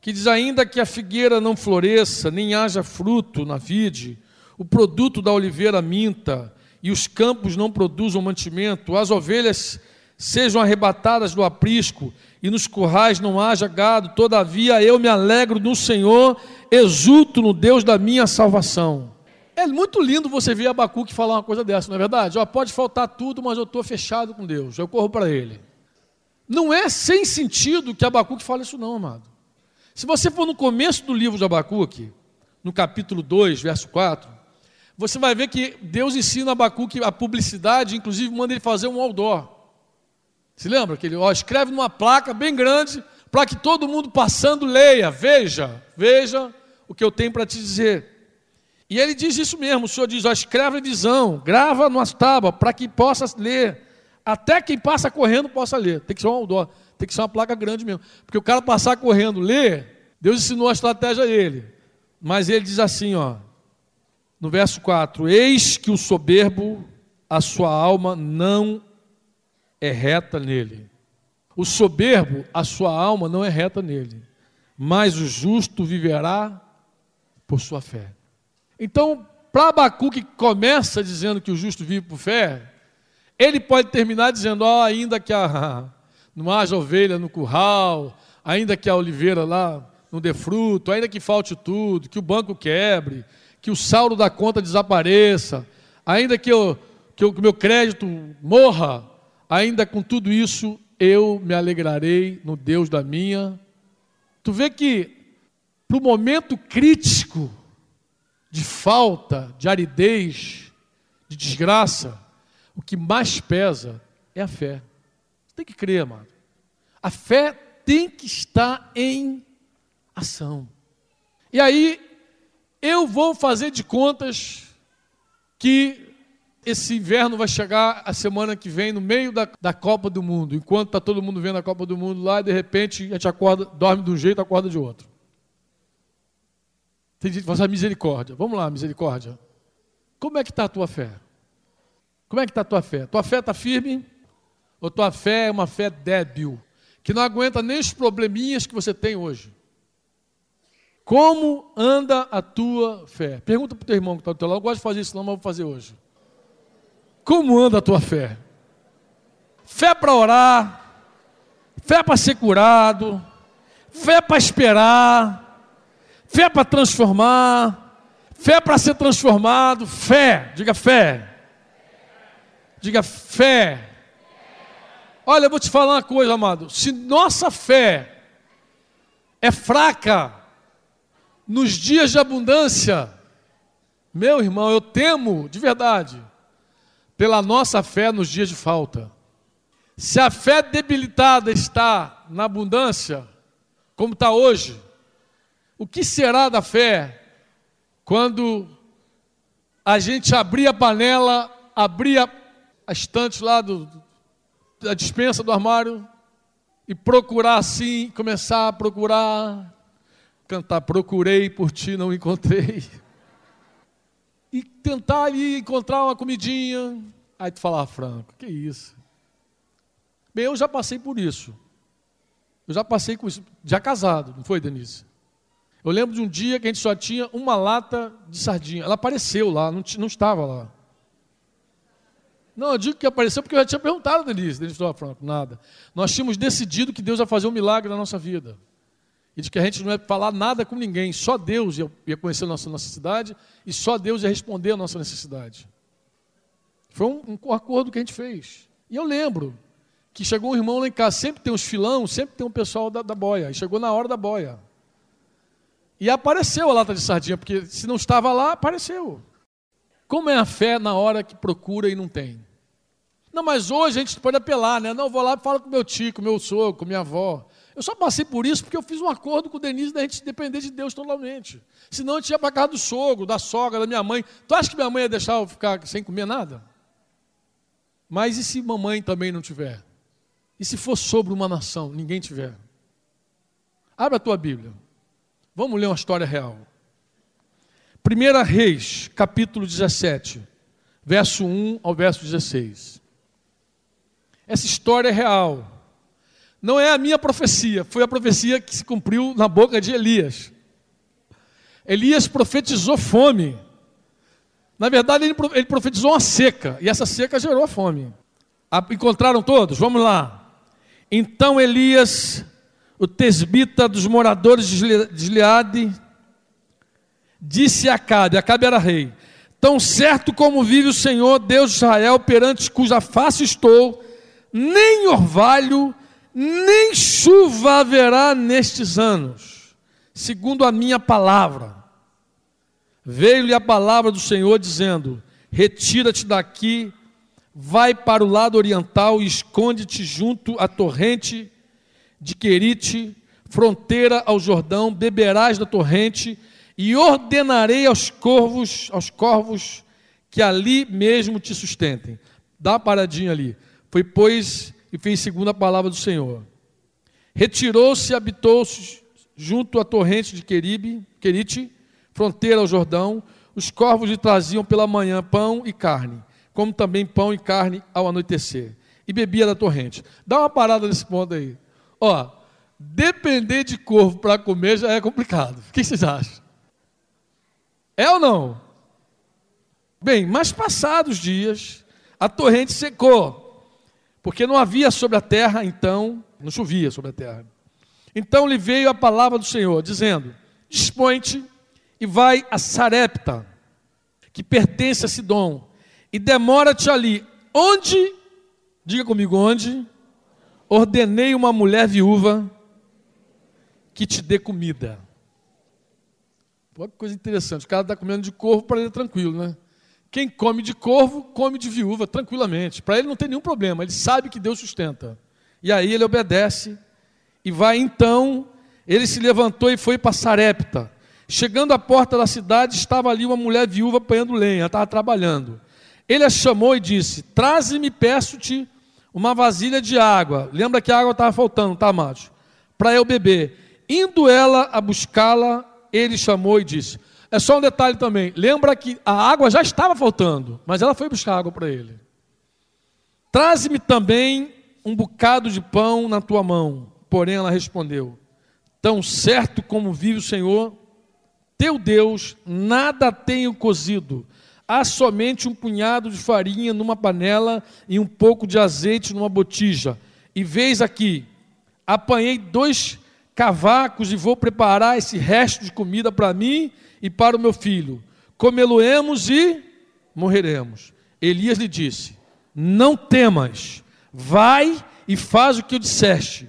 que diz: Ainda que a figueira não floresça, nem haja fruto na vide, o produto da oliveira minta, e os campos não produzam mantimento, as ovelhas sejam arrebatadas do aprisco, e nos currais não haja gado, todavia eu me alegro no Senhor, exulto no Deus da minha salvação. É muito lindo você ver Abacuque falar uma coisa dessa, não é verdade? Ó, pode faltar tudo, mas eu estou fechado com Deus, eu corro para Ele. Não é sem sentido que Abacuque fala isso, não, amado. Se você for no começo do livro de Abacuque, no capítulo 2, verso 4, você vai ver que Deus ensina Abacuque a publicidade, inclusive manda ele fazer um outdoor. Se lembra que ele ó, escreve numa placa bem grande para que todo mundo passando leia, veja, veja o que eu tenho para te dizer. E ele diz isso mesmo, o Senhor diz, ó, escreve a visão, grava numa tábua para que possa ler. Até quem passa correndo possa ler. Tem que ser um outdoor, tem que ser uma placa grande mesmo. Porque o cara passar correndo, ler, Deus ensinou a estratégia a ele. Mas ele diz assim, ó, no verso 4: Eis que o soberbo, a sua alma não é reta nele. O soberbo, a sua alma não é reta nele. Mas o justo viverá por sua fé. Então, para Abacuque que começa dizendo que o justo vive por fé, ele pode terminar dizendo: oh, ainda que a, <laughs> não haja ovelha no curral, ainda que a oliveira lá não dê fruto, ainda que falte tudo, que o banco quebre, que o saldo da conta desapareça, ainda que, eu, que o meu crédito morra, ainda com tudo isso eu me alegrarei no Deus da minha. Tu vê que para o momento crítico de falta, de aridez, de desgraça, o que mais pesa é a fé. Tem que crer, amado. A fé tem que estar em ação. E aí, eu vou fazer de contas que esse inverno vai chegar a semana que vem, no meio da, da Copa do Mundo. Enquanto está todo mundo vendo a Copa do Mundo lá, de repente a gente acorda, dorme de um jeito, acorda de outro. Tem gente que fala, misericórdia. Vamos lá, misericórdia. Como é que está a tua fé? Como é que está a tua fé? Tua fé está firme? Ou tua fé é uma fé débil, que não aguenta nem os probleminhas que você tem hoje. Como anda a tua fé? Pergunta para o teu irmão que está do teu lado. Eu gosto de fazer isso, não, mas vou fazer hoje. Como anda a tua fé? Fé para orar, fé para ser curado, fé para esperar, fé para transformar, fé para ser transformado, fé, diga fé. Diga fé. Olha, eu vou te falar uma coisa, amado. Se nossa fé é fraca nos dias de abundância, meu irmão, eu temo de verdade pela nossa fé nos dias de falta. Se a fé debilitada está na abundância, como está hoje, o que será da fé quando a gente abrir a panela, abrir a, estante lá do, da dispensa do armário e procurar assim, começar a procurar, cantar, procurei por ti, não encontrei. E tentar ali encontrar uma comidinha. Aí tu fala, ah, Franco, que isso? Bem, eu já passei por isso. Eu já passei com isso, já casado, não foi, Denise? Eu lembro de um dia que a gente só tinha uma lata de sardinha. Ela apareceu lá, não, não estava lá. Não, eu digo que apareceu porque eu já tinha perguntado, Denise. Denise falou, Franco, nada. Nós tínhamos decidido que Deus ia fazer um milagre na nossa vida. E de que a gente não ia falar nada com ninguém. Só Deus ia, ia conhecer a nossa necessidade e só Deus ia responder a nossa necessidade. Foi um, um acordo que a gente fez. E eu lembro que chegou um irmão lá em casa, sempre tem uns filão, sempre tem um pessoal da, da boia. E chegou na hora da boia. E apareceu a lata de sardinha, porque se não estava lá, apareceu. Como é a fé na hora que procura e não tem? Não, mas hoje a gente pode apelar, né? Não, eu vou lá e falo com meu tio, com meu sogro, com minha avó. Eu só passei por isso porque eu fiz um acordo com o Denise da gente depender de Deus totalmente. Senão a gente ia para casa do sogro, da sogra, da minha mãe. Tu acha que minha mãe ia deixar eu ficar sem comer nada? Mas e se mamãe também não tiver? E se for sobre uma nação, ninguém tiver? Abra a tua Bíblia. Vamos ler uma história real. 1 Reis, capítulo 17, verso 1 ao verso 16. Essa história é real. Não é a minha profecia, foi a profecia que se cumpriu na boca de Elias. Elias profetizou fome. Na verdade, ele profetizou uma seca, e essa seca gerou a fome. Encontraram todos? Vamos lá. Então Elias, o tesbita dos moradores de Gileade, disse a Acabe, Acabe era rei, tão certo como vive o Senhor, Deus de Israel, perante cuja face estou, nem orvalho, nem chuva haverá nestes anos, segundo a minha palavra. Veio-lhe a palavra do Senhor dizendo: Retira-te daqui vai para o lado oriental e esconde-te junto à torrente de Querite, fronteira ao Jordão, beberás da torrente e ordenarei aos corvos, aos corvos que ali mesmo te sustentem. Dá uma paradinha ali. Foi, pois, e fez segundo a palavra do Senhor. Retirou-se e habitou-se junto à torrente de Queribe, Querite, fronteira ao Jordão. Os corvos lhe traziam pela manhã pão e carne como também pão e carne ao anoitecer, e bebia da torrente. Dá uma parada nesse ponto aí. Ó, depender de corvo para comer já é complicado. O que vocês acham? É ou não? Bem, mas passados dias, a torrente secou, porque não havia sobre a terra, então, não chovia sobre a terra. Então lhe veio a palavra do Senhor, dizendo: Dispõe-te e vai a Sarepta, que pertence a Sidom, e demora-te ali. Onde, diga comigo, onde? Ordenei uma mulher viúva que te dê comida. Pô, que coisa interessante. O cara está comendo de corvo para ele é tranquilo, né? Quem come de corvo, come de viúva tranquilamente. Para ele não tem nenhum problema. Ele sabe que Deus sustenta. E aí ele obedece e vai então. Ele se levantou e foi para Sarepta. Chegando à porta da cidade, estava ali uma mulher viúva apanhando lenha, estava trabalhando. Ele a chamou e disse: Traze-me, peço-te, uma vasilha de água. Lembra que a água estava faltando, tá, macho? Para eu beber. Indo ela a buscá-la, ele chamou e disse: É só um detalhe também. Lembra que a água já estava faltando, mas ela foi buscar água para ele. Traze-me também um bocado de pão na tua mão. Porém, ela respondeu: Tão certo como vive o Senhor, teu Deus, nada tenho cozido. Há somente um punhado de farinha numa panela e um pouco de azeite numa botija. E veis aqui, apanhei dois cavacos e vou preparar esse resto de comida para mim e para o meu filho. Comê-lo-emos e morreremos. Elias lhe disse: Não temas, vai e faz o que eu disseste.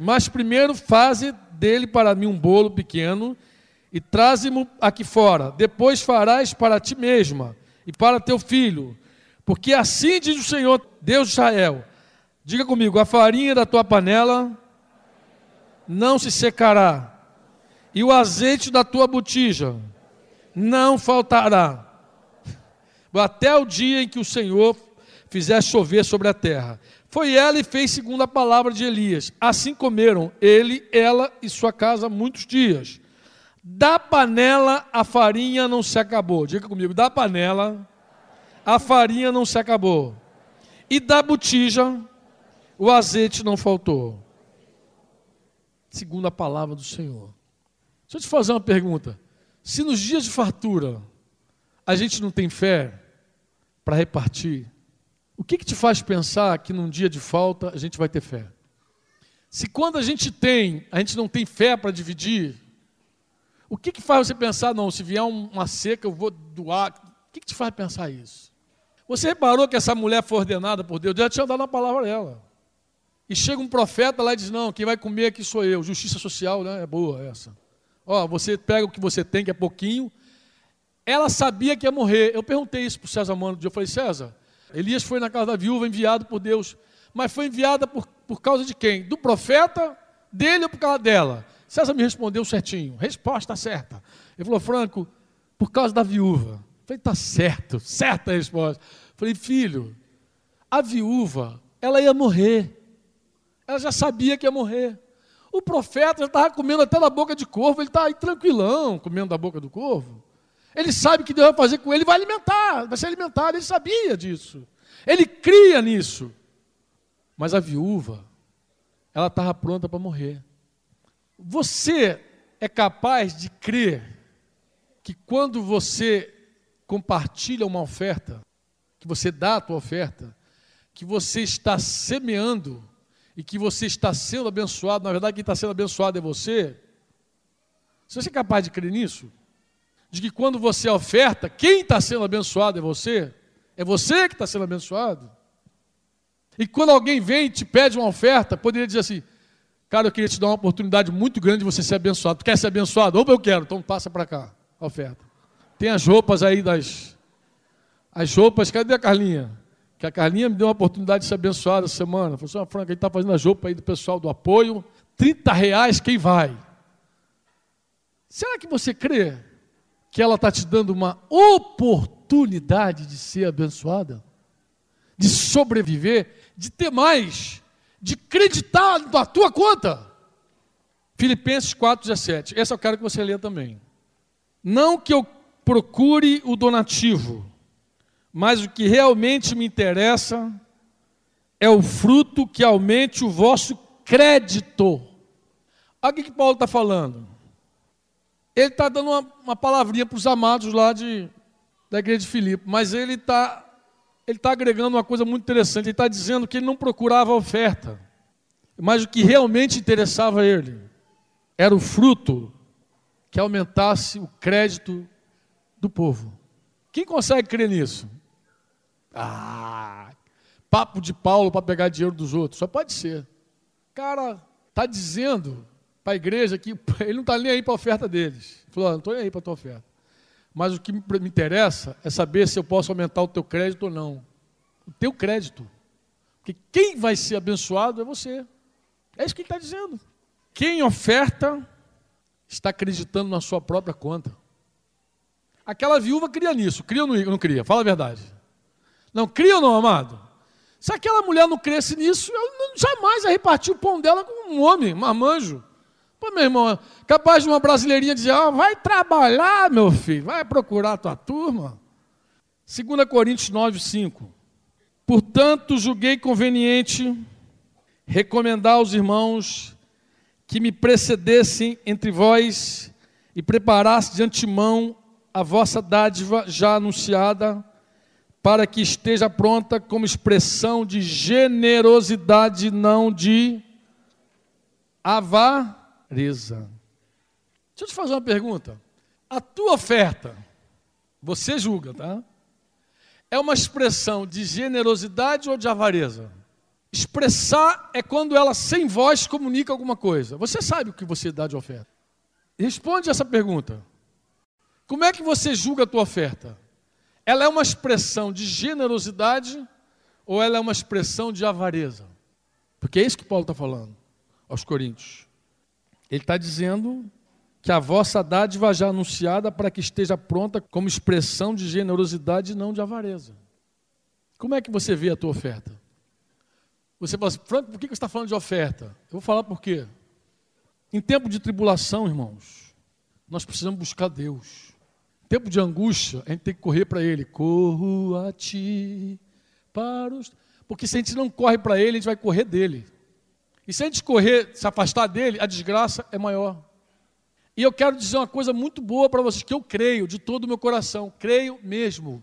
Mas primeiro faze dele para mim um bolo pequeno e traze-mo aqui fora. Depois farás para ti mesma e para teu filho. Porque assim diz o Senhor, Deus de Israel: Diga comigo, a farinha da tua panela não se secará, e o azeite da tua botija não faltará, até o dia em que o Senhor fizer chover sobre a terra. Foi ela e fez segundo a palavra de Elias. Assim comeram ele, ela e sua casa muitos dias. Da panela a farinha não se acabou. Diga comigo, da panela a farinha não se acabou. E da botija o azeite não faltou. Segundo a palavra do Senhor. Deixa eu te fazer uma pergunta. Se nos dias de fartura a gente não tem fé para repartir, o que, que te faz pensar que num dia de falta a gente vai ter fé? Se quando a gente tem, a gente não tem fé para dividir, o que, que faz você pensar, não, se vier uma seca eu vou doar? O que, que te faz pensar isso? Você reparou que essa mulher foi ordenada por Deus? Deus já tinha dado a palavra dela. E chega um profeta lá e diz: Não, quem vai comer aqui sou eu. Justiça social, né? É boa essa. Ó, você pega o que você tem, que é pouquinho. Ela sabia que ia morrer. Eu perguntei isso para o César Mano. Eu falei: César, Elias foi na casa da viúva enviado por Deus. Mas foi enviada por, por causa de quem? Do profeta, dele ou por causa dela? César me respondeu certinho. Resposta certa. Ele falou: Franco, por causa da viúva. Eu falei: Tá certo, certa a resposta. Eu falei: Filho, a viúva, ela ia morrer. Ela já sabia que ia morrer. O profeta já estava comendo até da boca de corvo, ele está aí tranquilão, comendo da boca do corvo. Ele sabe que Deus vai fazer com ele, vai alimentar, vai ser alimentado, ele sabia disso. Ele cria nisso. Mas a viúva, ela estava pronta para morrer. Você é capaz de crer que quando você compartilha uma oferta, que você dá a tua oferta, que você está semeando e que você está sendo abençoado, na verdade, quem está sendo abençoado é você. Você é capaz de crer nisso? De que quando você oferta, quem está sendo abençoado é você? É você que está sendo abençoado? E quando alguém vem e te pede uma oferta, poderia dizer assim: Cara, eu queria te dar uma oportunidade muito grande de você ser abençoado. Tu quer ser abençoado? Opa, eu quero, então passa para cá a oferta. Tem as roupas aí das. As roupas, cadê a Carlinha? que a Carlinha me deu uma oportunidade de ser abençoada essa semana. Falou assim, Franca, a gente está fazendo a roupa aí do pessoal do apoio, 30 reais quem vai? Será que você crê que ela está te dando uma oportunidade de ser abençoada? De sobreviver? De ter mais? De acreditar na tua conta? Filipenses 4,17. Essa eu quero que você leia também. Não que eu procure o donativo, mas o que realmente me interessa é o fruto que aumente o vosso crédito. Olha o que Paulo está falando. Ele está dando uma, uma palavrinha para os amados lá de, da igreja de Filipe, mas ele está ele tá agregando uma coisa muito interessante. Ele está dizendo que ele não procurava oferta, mas o que realmente interessava a ele era o fruto que aumentasse o crédito do povo. Quem consegue crer nisso? Ah, papo de Paulo para pegar dinheiro dos outros. Só pode ser. Cara, está dizendo para a igreja que <laughs> ele não está nem aí para a oferta deles. Ele falou, não estou nem aí para a tua oferta. Mas o que me interessa é saber se eu posso aumentar o teu crédito ou não. O teu crédito. Porque quem vai ser abençoado é você. É isso que ele está dizendo. Quem oferta está acreditando na sua própria conta. Aquela viúva cria nisso, cria ou não, cria? Fala a verdade. Não cria ou não, amado? Se aquela mulher não cresce nisso, ela jamais vai repartir o pão dela com um homem, um marmanjo. Pô, meu irmão, capaz de uma brasileirinha dizer, ah, vai trabalhar, meu filho, vai procurar a tua turma. 2 Coríntios 9, 5. Portanto, julguei conveniente recomendar aos irmãos que me precedessem entre vós e preparasse de antemão a vossa dádiva já anunciada, para que esteja pronta como expressão de generosidade, não de avareza. Deixa eu te fazer uma pergunta. A tua oferta, você julga, tá? É uma expressão de generosidade ou de avareza? Expressar é quando ela sem voz comunica alguma coisa. Você sabe o que você dá de oferta. Responde essa pergunta. Como é que você julga a tua oferta? Ela é uma expressão de generosidade ou ela é uma expressão de avareza? Porque é isso que Paulo está falando aos Coríntios. Ele está dizendo que a vossa dádiva já anunciada para que esteja pronta como expressão de generosidade e não de avareza. Como é que você vê a tua oferta? Você fala assim, Franco, por que você está falando de oferta? Eu vou falar por quê. Em tempo de tribulação, irmãos, nós precisamos buscar Deus. Em tempo de angústia, a gente tem que correr para Ele. Corro a ti para os. Porque se a gente não corre para Ele, a gente vai correr dele. E se a gente correr, se afastar dele, a desgraça é maior. E eu quero dizer uma coisa muito boa para vocês, que eu creio de todo o meu coração, creio mesmo.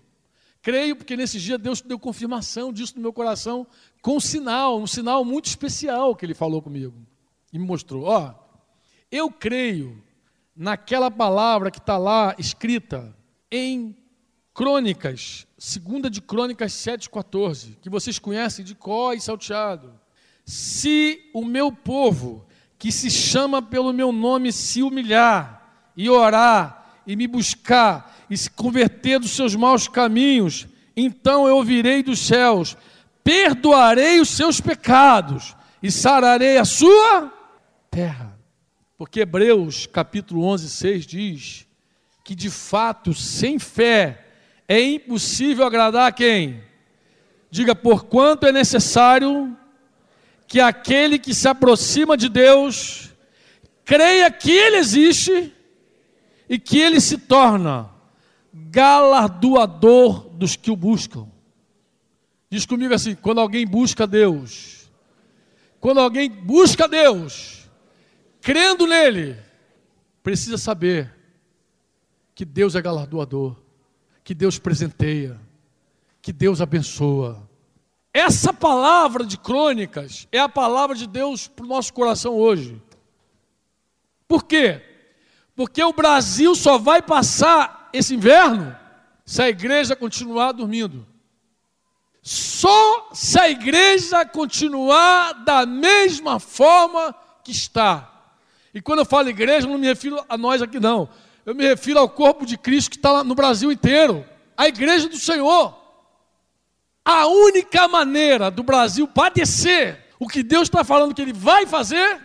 Creio porque nesse dia Deus deu confirmação disso no meu coração, com um sinal, um sinal muito especial que Ele falou comigo. E me mostrou, ó, eu creio naquela palavra que está lá escrita em Crônicas, segunda de Crônicas 7,14, que vocês conhecem de có e salteado. Se o meu povo, que se chama pelo meu nome, se humilhar e orar e me buscar e se converter dos seus maus caminhos, então eu ouvirei dos céus, perdoarei os seus pecados e sararei a sua terra. Porque Hebreus capítulo 11, 6 diz que de fato, sem fé, é impossível agradar a quem? Diga, por quanto é necessário que aquele que se aproxima de Deus creia que Ele existe e que Ele se torna galardoador dos que o buscam. Diz comigo assim: quando alguém busca Deus, quando alguém busca Deus, crendo nele, precisa saber que Deus é galardoador, que Deus presenteia, que Deus abençoa. Essa palavra de crônicas é a palavra de Deus para o nosso coração hoje. Por quê? Porque o Brasil só vai passar esse inverno se a igreja continuar dormindo. Só se a igreja continuar da mesma forma que está. E quando eu falo igreja, não me refiro a nós aqui, não. Eu me refiro ao corpo de Cristo que está no Brasil inteiro a igreja do Senhor. A única maneira do Brasil padecer o que Deus está falando que Ele vai fazer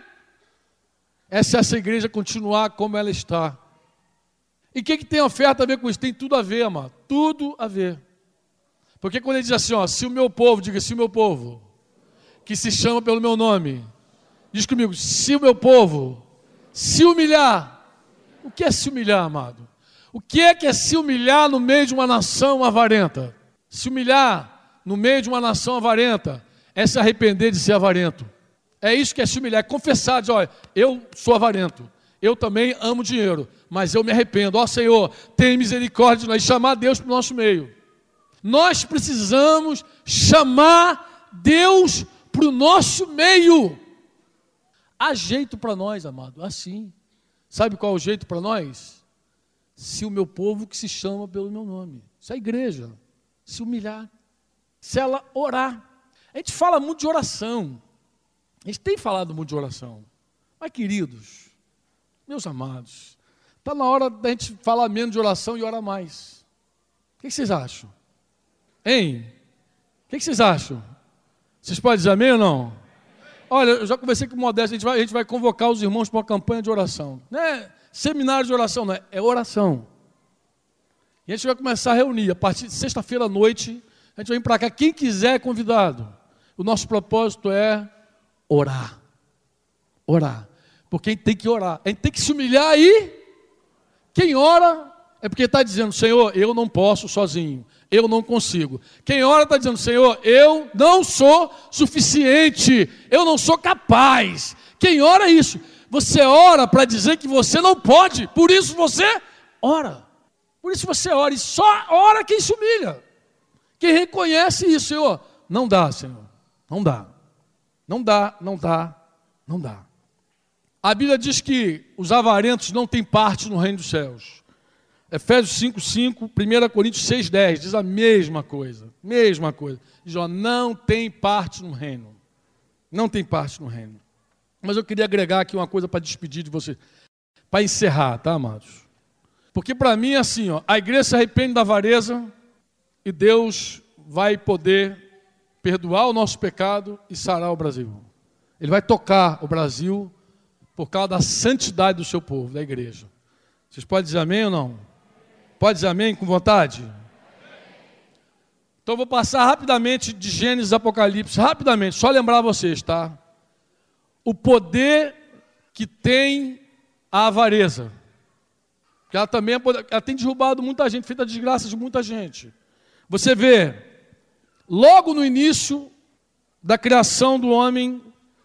é se essa igreja continuar como ela está. E o que, que tem oferta a ver com isso? Tem tudo a ver, amado. Tudo a ver. Porque quando ele diz assim, ó, se o meu povo, diga se o meu povo, que se chama pelo meu nome, diz comigo, se o meu povo se humilhar, o que é se humilhar, amado? O que é que é se humilhar no meio de uma nação avarenta? Se humilhar no meio de uma nação avarenta, é se arrepender de ser avarento. É isso que é se humilhar, é confessar, dizer, olha, eu sou avarento, eu também amo dinheiro, mas eu me arrependo. Ó Senhor, tem misericórdia de nós, chamar Deus para o nosso meio. Nós precisamos chamar Deus para o nosso meio. Há jeito para nós, amado, assim. Sabe qual é o jeito para nós? Se o meu povo que se chama pelo meu nome, se a igreja se humilhar se ela orar. A gente fala muito de oração. A gente tem falado muito de oração. Mas, queridos, meus amados, está na hora da gente falar menos de oração e orar mais. O que vocês acham? Hein? O que vocês acham? Vocês podem dizer amém ou não? Olha, eu já conversei com o Modesto, a gente vai, a gente vai convocar os irmãos para uma campanha de oração. Não é seminário de oração, não é, é oração. E a gente vai começar a reunir a partir de sexta-feira à noite a gente vem para cá, quem quiser é convidado. O nosso propósito é orar. Orar. Porque a gente tem que orar. A gente tem que se humilhar aí. Quem ora, é porque está dizendo, Senhor, eu não posso sozinho, eu não consigo. Quem ora está dizendo, Senhor, eu não sou suficiente, eu não sou capaz. Quem ora é isso? Você ora para dizer que você não pode, por isso você ora. Por isso você ora, e só ora quem se humilha. Quem reconhece isso, Senhor, não dá, Senhor, não dá. Não dá, não dá, não dá. A Bíblia diz que os avarentos não têm parte no reino dos céus. Efésios 5, 5, 1 Coríntios 6, 10, diz a mesma coisa. Mesma coisa. Diz, ó, não tem parte no reino. Não tem parte no reino. Mas eu queria agregar aqui uma coisa para despedir de você. Para encerrar, tá, amados? Porque para mim é assim, ó, a igreja se arrepende da avareza e Deus vai poder perdoar o nosso pecado e sarar o Brasil. Ele vai tocar o Brasil por causa da santidade do seu povo, da igreja. Vocês podem dizer amém ou não? Pode dizer amém com vontade? Então vou passar rapidamente de Gênesis Apocalipse, rapidamente, só lembrar vocês, tá? O poder que tem a avareza. Ela também é ela tem derrubado muita gente, feito a desgraça de muita gente. Você vê, logo no início da criação do homem,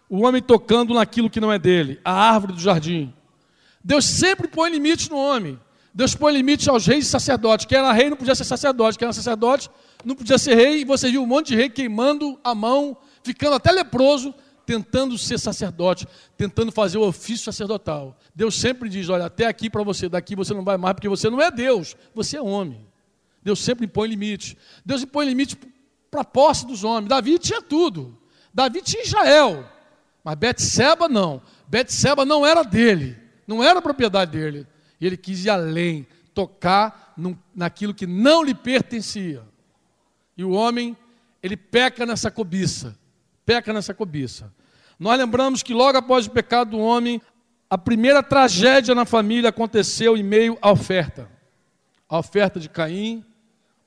o homem tocando naquilo que não é dele, a árvore do jardim. Deus sempre põe limites no homem. Deus põe limite aos reis e sacerdotes. Quem era rei não podia ser sacerdote, quem era sacerdote não podia ser rei. E você viu um monte de rei queimando a mão, ficando até leproso, tentando ser sacerdote, tentando fazer o ofício sacerdotal. Deus sempre diz: olha, até aqui para você, daqui você não vai mais, porque você não é Deus, você é homem. Deus sempre impõe limite. Deus impõe limite para a posse dos homens. Davi tinha tudo. Davi tinha Israel. Mas Betseba não. Betseba não era dele. Não era propriedade dele. E ele quis ir além, tocar naquilo que não lhe pertencia. E o homem, ele peca nessa cobiça. Peca nessa cobiça. Nós lembramos que logo após o pecado do homem, a primeira tragédia na família aconteceu em meio à oferta. A oferta de Caim,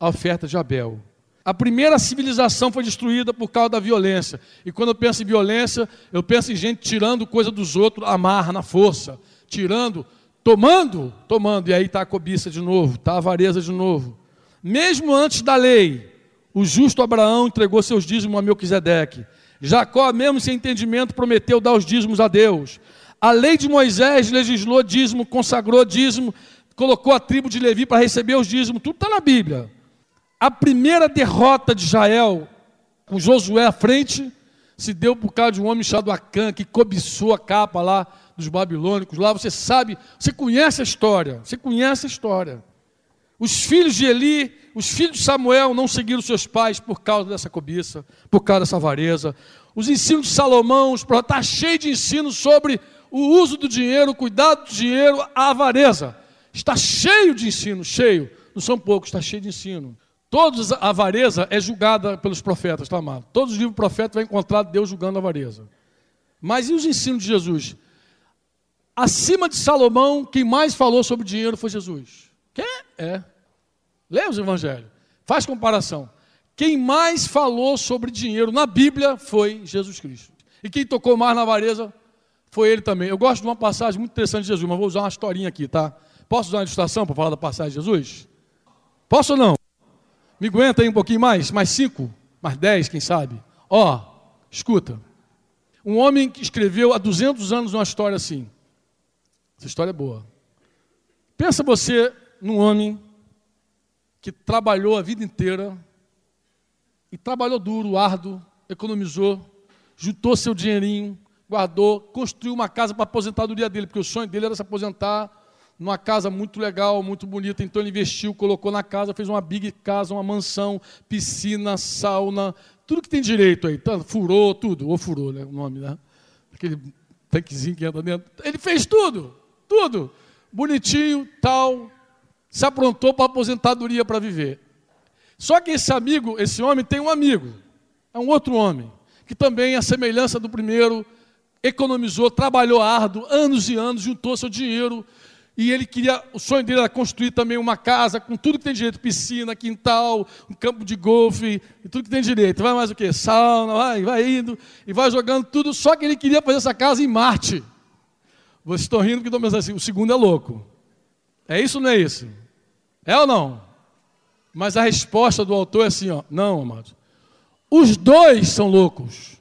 a oferta de Abel. A primeira civilização foi destruída por causa da violência. E quando eu penso em violência, eu penso em gente tirando coisa dos outros, amarra na força, tirando tomando, tomando, e aí está a cobiça de novo, está a avareza de novo. Mesmo antes da lei, o justo Abraão entregou seus dízimos a Melquisedeque. Jacó, mesmo sem entendimento, prometeu dar os dízimos a Deus. A lei de Moisés legislou dízimo, consagrou dízimo, colocou a tribo de Levi para receber os dízimos, tudo está na Bíblia. A primeira derrota de Israel, com Josué à frente, se deu por causa de um homem chamado Acã, que cobiçou a capa lá dos babilônicos. Lá você sabe, você conhece a história, você conhece a história. Os filhos de Eli, os filhos de Samuel não seguiram seus pais por causa dessa cobiça, por causa dessa avareza. Os ensinos de Salomão, está cheio de ensinos sobre o uso do dinheiro, o cuidado do dinheiro, a avareza. Está cheio de ensino, cheio. Não são poucos, está cheio de ensino. Todos a avareza é julgada pelos profetas, tá amado? Todos os livros profetas vai encontrar Deus julgando a avareza. Mas e os ensinos de Jesus? Acima de Salomão, quem mais falou sobre dinheiro foi Jesus. Quem é? Leia os evangelhos. Faz comparação. Quem mais falou sobre dinheiro na Bíblia foi Jesus Cristo. E quem tocou mais na avareza foi ele também. Eu gosto de uma passagem muito interessante de Jesus, mas vou usar uma historinha aqui, tá? Posso usar uma ilustração para falar da passagem de Jesus? Posso ou não? Me aguenta aí um pouquinho mais? Mais cinco? Mais dez, quem sabe? Ó, escuta. Um homem que escreveu há 200 anos uma história assim. Essa história é boa. Pensa você num homem que trabalhou a vida inteira e trabalhou duro, árduo, economizou, juntou seu dinheirinho, guardou, construiu uma casa para a aposentadoria dele, porque o sonho dele era se aposentar numa casa muito legal, muito bonita. Então ele investiu, colocou na casa, fez uma big casa, uma mansão, piscina, sauna, tudo que tem direito aí. Tá, furou tudo, ou furou, né? O nome, né? Aquele tanquezinho que entra dentro. Ele fez tudo, tudo. Bonitinho, tal. Se aprontou para aposentadoria para viver. Só que esse amigo, esse homem tem um amigo. É um outro homem. Que também, a semelhança do primeiro, economizou, trabalhou árduo, anos e anos, juntou seu dinheiro, e ele queria, o sonho dele era construir também uma casa com tudo que tem direito, piscina, quintal, um campo de golfe, e tudo que tem direito. Vai mais o quê? Sauna, vai, vai indo, e vai jogando tudo, só que ele queria fazer essa casa em Marte. Vocês estão rindo porque estou pensando assim, o segundo é louco. É isso ou não é isso? É ou não? Mas a resposta do autor é assim, ó, não, amados. Os dois são loucos.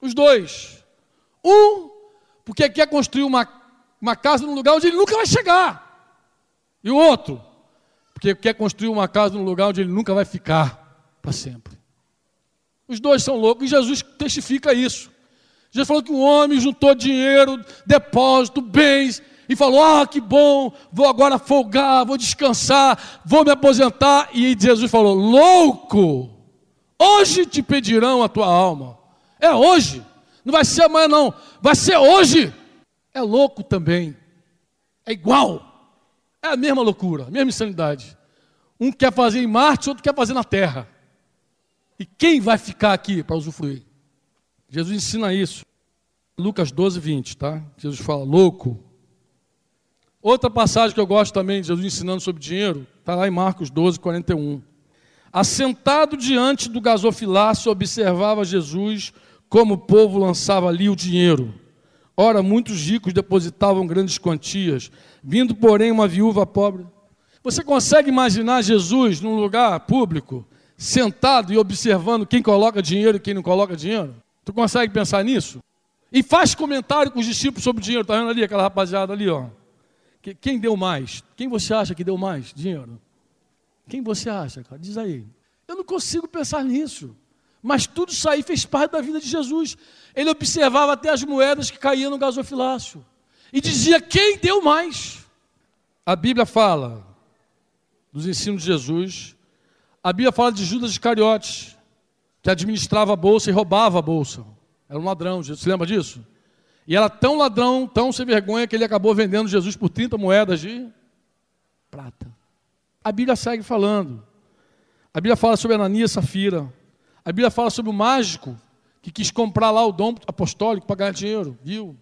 Os dois. Um, porque quer construir uma, uma casa num lugar onde ele nunca vai chegar. E o outro, porque quer construir uma casa num lugar onde ele nunca vai ficar para sempre. Os dois são loucos e Jesus testifica isso. Jesus falou que um homem juntou dinheiro, depósito, bens, e falou: Ah, que bom, vou agora folgar, vou descansar, vou me aposentar. E Jesus falou: Louco, hoje te pedirão a tua alma. É hoje, não vai ser amanhã, não, vai ser hoje. É louco também, é igual, é a mesma loucura, a mesma insanidade. Um quer fazer em Marte, outro quer fazer na Terra. E quem vai ficar aqui para usufruir? Jesus ensina isso. Lucas 12, 20, tá? Jesus fala, louco. Outra passagem que eu gosto também de Jesus ensinando sobre dinheiro, está lá em Marcos 12, 41. Assentado diante do gasofilácio, observava Jesus como o povo lançava ali o dinheiro. Ora, muitos ricos depositavam grandes quantias, vindo, porém, uma viúva pobre. Você consegue imaginar Jesus num lugar público, sentado e observando quem coloca dinheiro e quem não coloca dinheiro? Tu consegue pensar nisso? E faz comentário com os discípulos sobre o dinheiro. Está vendo ali aquela rapaziada ali, ó? Quem deu mais? Quem você acha que deu mais dinheiro? Quem você acha, cara? Diz aí. Eu não consigo pensar nisso. Mas tudo isso aí fez parte da vida de Jesus. Ele observava até as moedas que caíam no gasofilácio. E dizia quem deu mais. A Bíblia fala dos ensinos de Jesus. A Bíblia fala de Judas Iscariotes, que administrava a bolsa e roubava a bolsa. Era um ladrão, você lembra disso? E era tão ladrão, tão sem vergonha, que ele acabou vendendo Jesus por 30 moedas de prata. A Bíblia segue falando. A Bíblia fala sobre Ananias e Safira. A Bíblia fala sobre o mágico que quis comprar lá o dom apostólico para ganhar dinheiro, viu?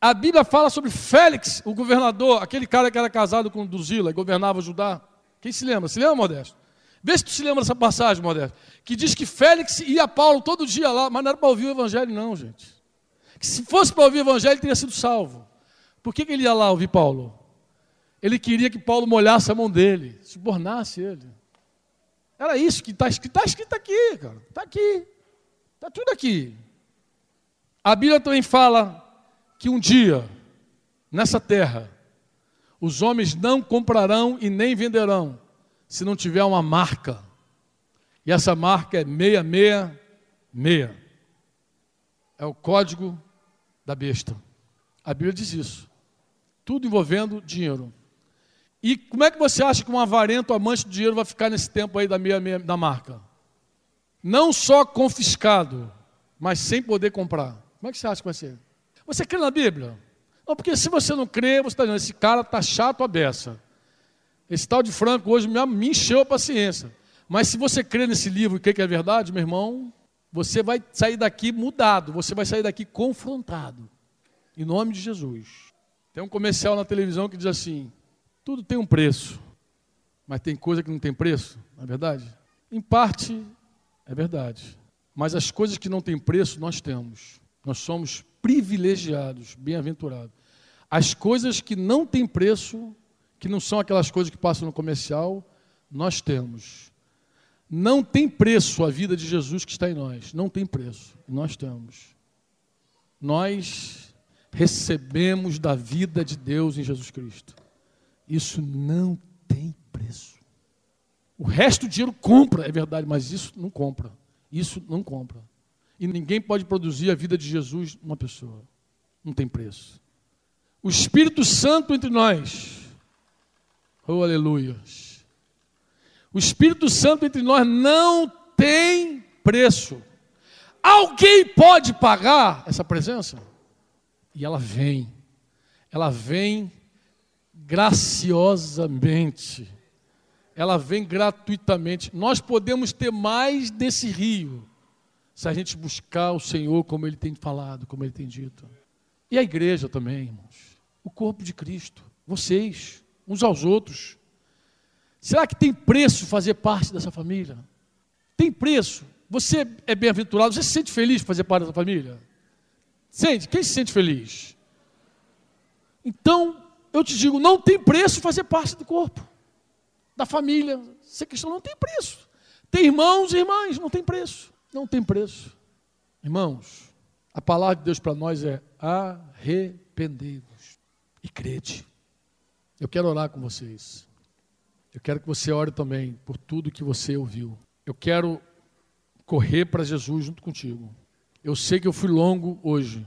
A Bíblia fala sobre Félix, o governador, aquele cara que era casado com Duzila e governava Judá. Quem se lembra? Se lembra, Modesto? Vê se tu se lembra dessa passagem, Modesto. Que diz que Félix ia a Paulo todo dia lá, mas não era para ouvir o evangelho, não, gente. Que se fosse para ouvir o evangelho, ele teria sido salvo. Por que, que ele ia lá ouvir Paulo? Ele queria que Paulo molhasse a mão dele, subornasse ele. Era isso que está escrito, tá escrito aqui, cara. Está aqui. Está tudo aqui. A Bíblia também fala que um dia, nessa terra, os homens não comprarão e nem venderão se não tiver uma marca. E essa marca é 666. É o código da besta. A Bíblia diz isso. Tudo envolvendo dinheiro. E como é que você acha que um avarento amante do dinheiro vai ficar nesse tempo aí da, meia, meia, da marca? Não só confiscado, mas sem poder comprar. Como é que você acha que vai ser? Você crê na Bíblia? Não, porque se você não crê, você está dizendo, esse cara está chato a beça. Esse tal de Franco hoje me, encheu a paciência. Mas se você crê nesse livro e que é verdade, meu irmão, você vai sair daqui mudado, você vai sair daqui confrontado. Em nome de Jesus. Tem um comercial na televisão que diz assim: tudo tem um preço, mas tem coisa que não tem preço, não é verdade? Em parte, é verdade. Mas as coisas que não têm preço, nós temos. Nós somos privilegiados, bem-aventurados. As coisas que não têm preço, que não são aquelas coisas que passam no comercial, nós temos. Não tem preço a vida de Jesus que está em nós. Não tem preço. Nós temos. Nós recebemos da vida de Deus em Jesus Cristo. Isso não tem preço. O resto do dinheiro compra, é verdade, mas isso não compra. Isso não compra. E ninguém pode produzir a vida de Jesus numa pessoa. Não tem preço. O Espírito Santo entre nós. Oh, aleluia. O Espírito Santo entre nós não tem preço. Alguém pode pagar essa presença? E ela vem. Ela vem graciosamente. Ela vem gratuitamente. Nós podemos ter mais desse rio se a gente buscar o Senhor como Ele tem falado, como Ele tem dito. E a igreja também, irmãos. O corpo de Cristo. Vocês, uns aos outros. Será que tem preço fazer parte dessa família? Tem preço. Você é bem-aventurado, você se sente feliz de fazer parte dessa família? Sente? Quem se sente feliz? Então, eu te digo, não tem preço fazer parte do corpo. Da família. Ser cristão não tem preço. Tem irmãos e irmãs, não tem preço. Não tem preço. Irmãos, a palavra de Deus para nós é arrependei-vos e crede. Eu quero orar com vocês. Eu quero que você ore também por tudo que você ouviu. Eu quero correr para Jesus junto contigo. Eu sei que eu fui longo hoje,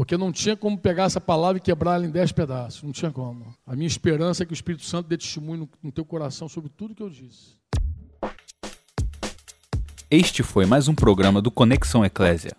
porque não tinha como pegar essa palavra e quebrá-la em dez pedaços. Não tinha como. A minha esperança é que o Espírito Santo dê testemunho no teu coração sobre tudo que eu disse. Este foi mais um programa do Conexão Eclésia.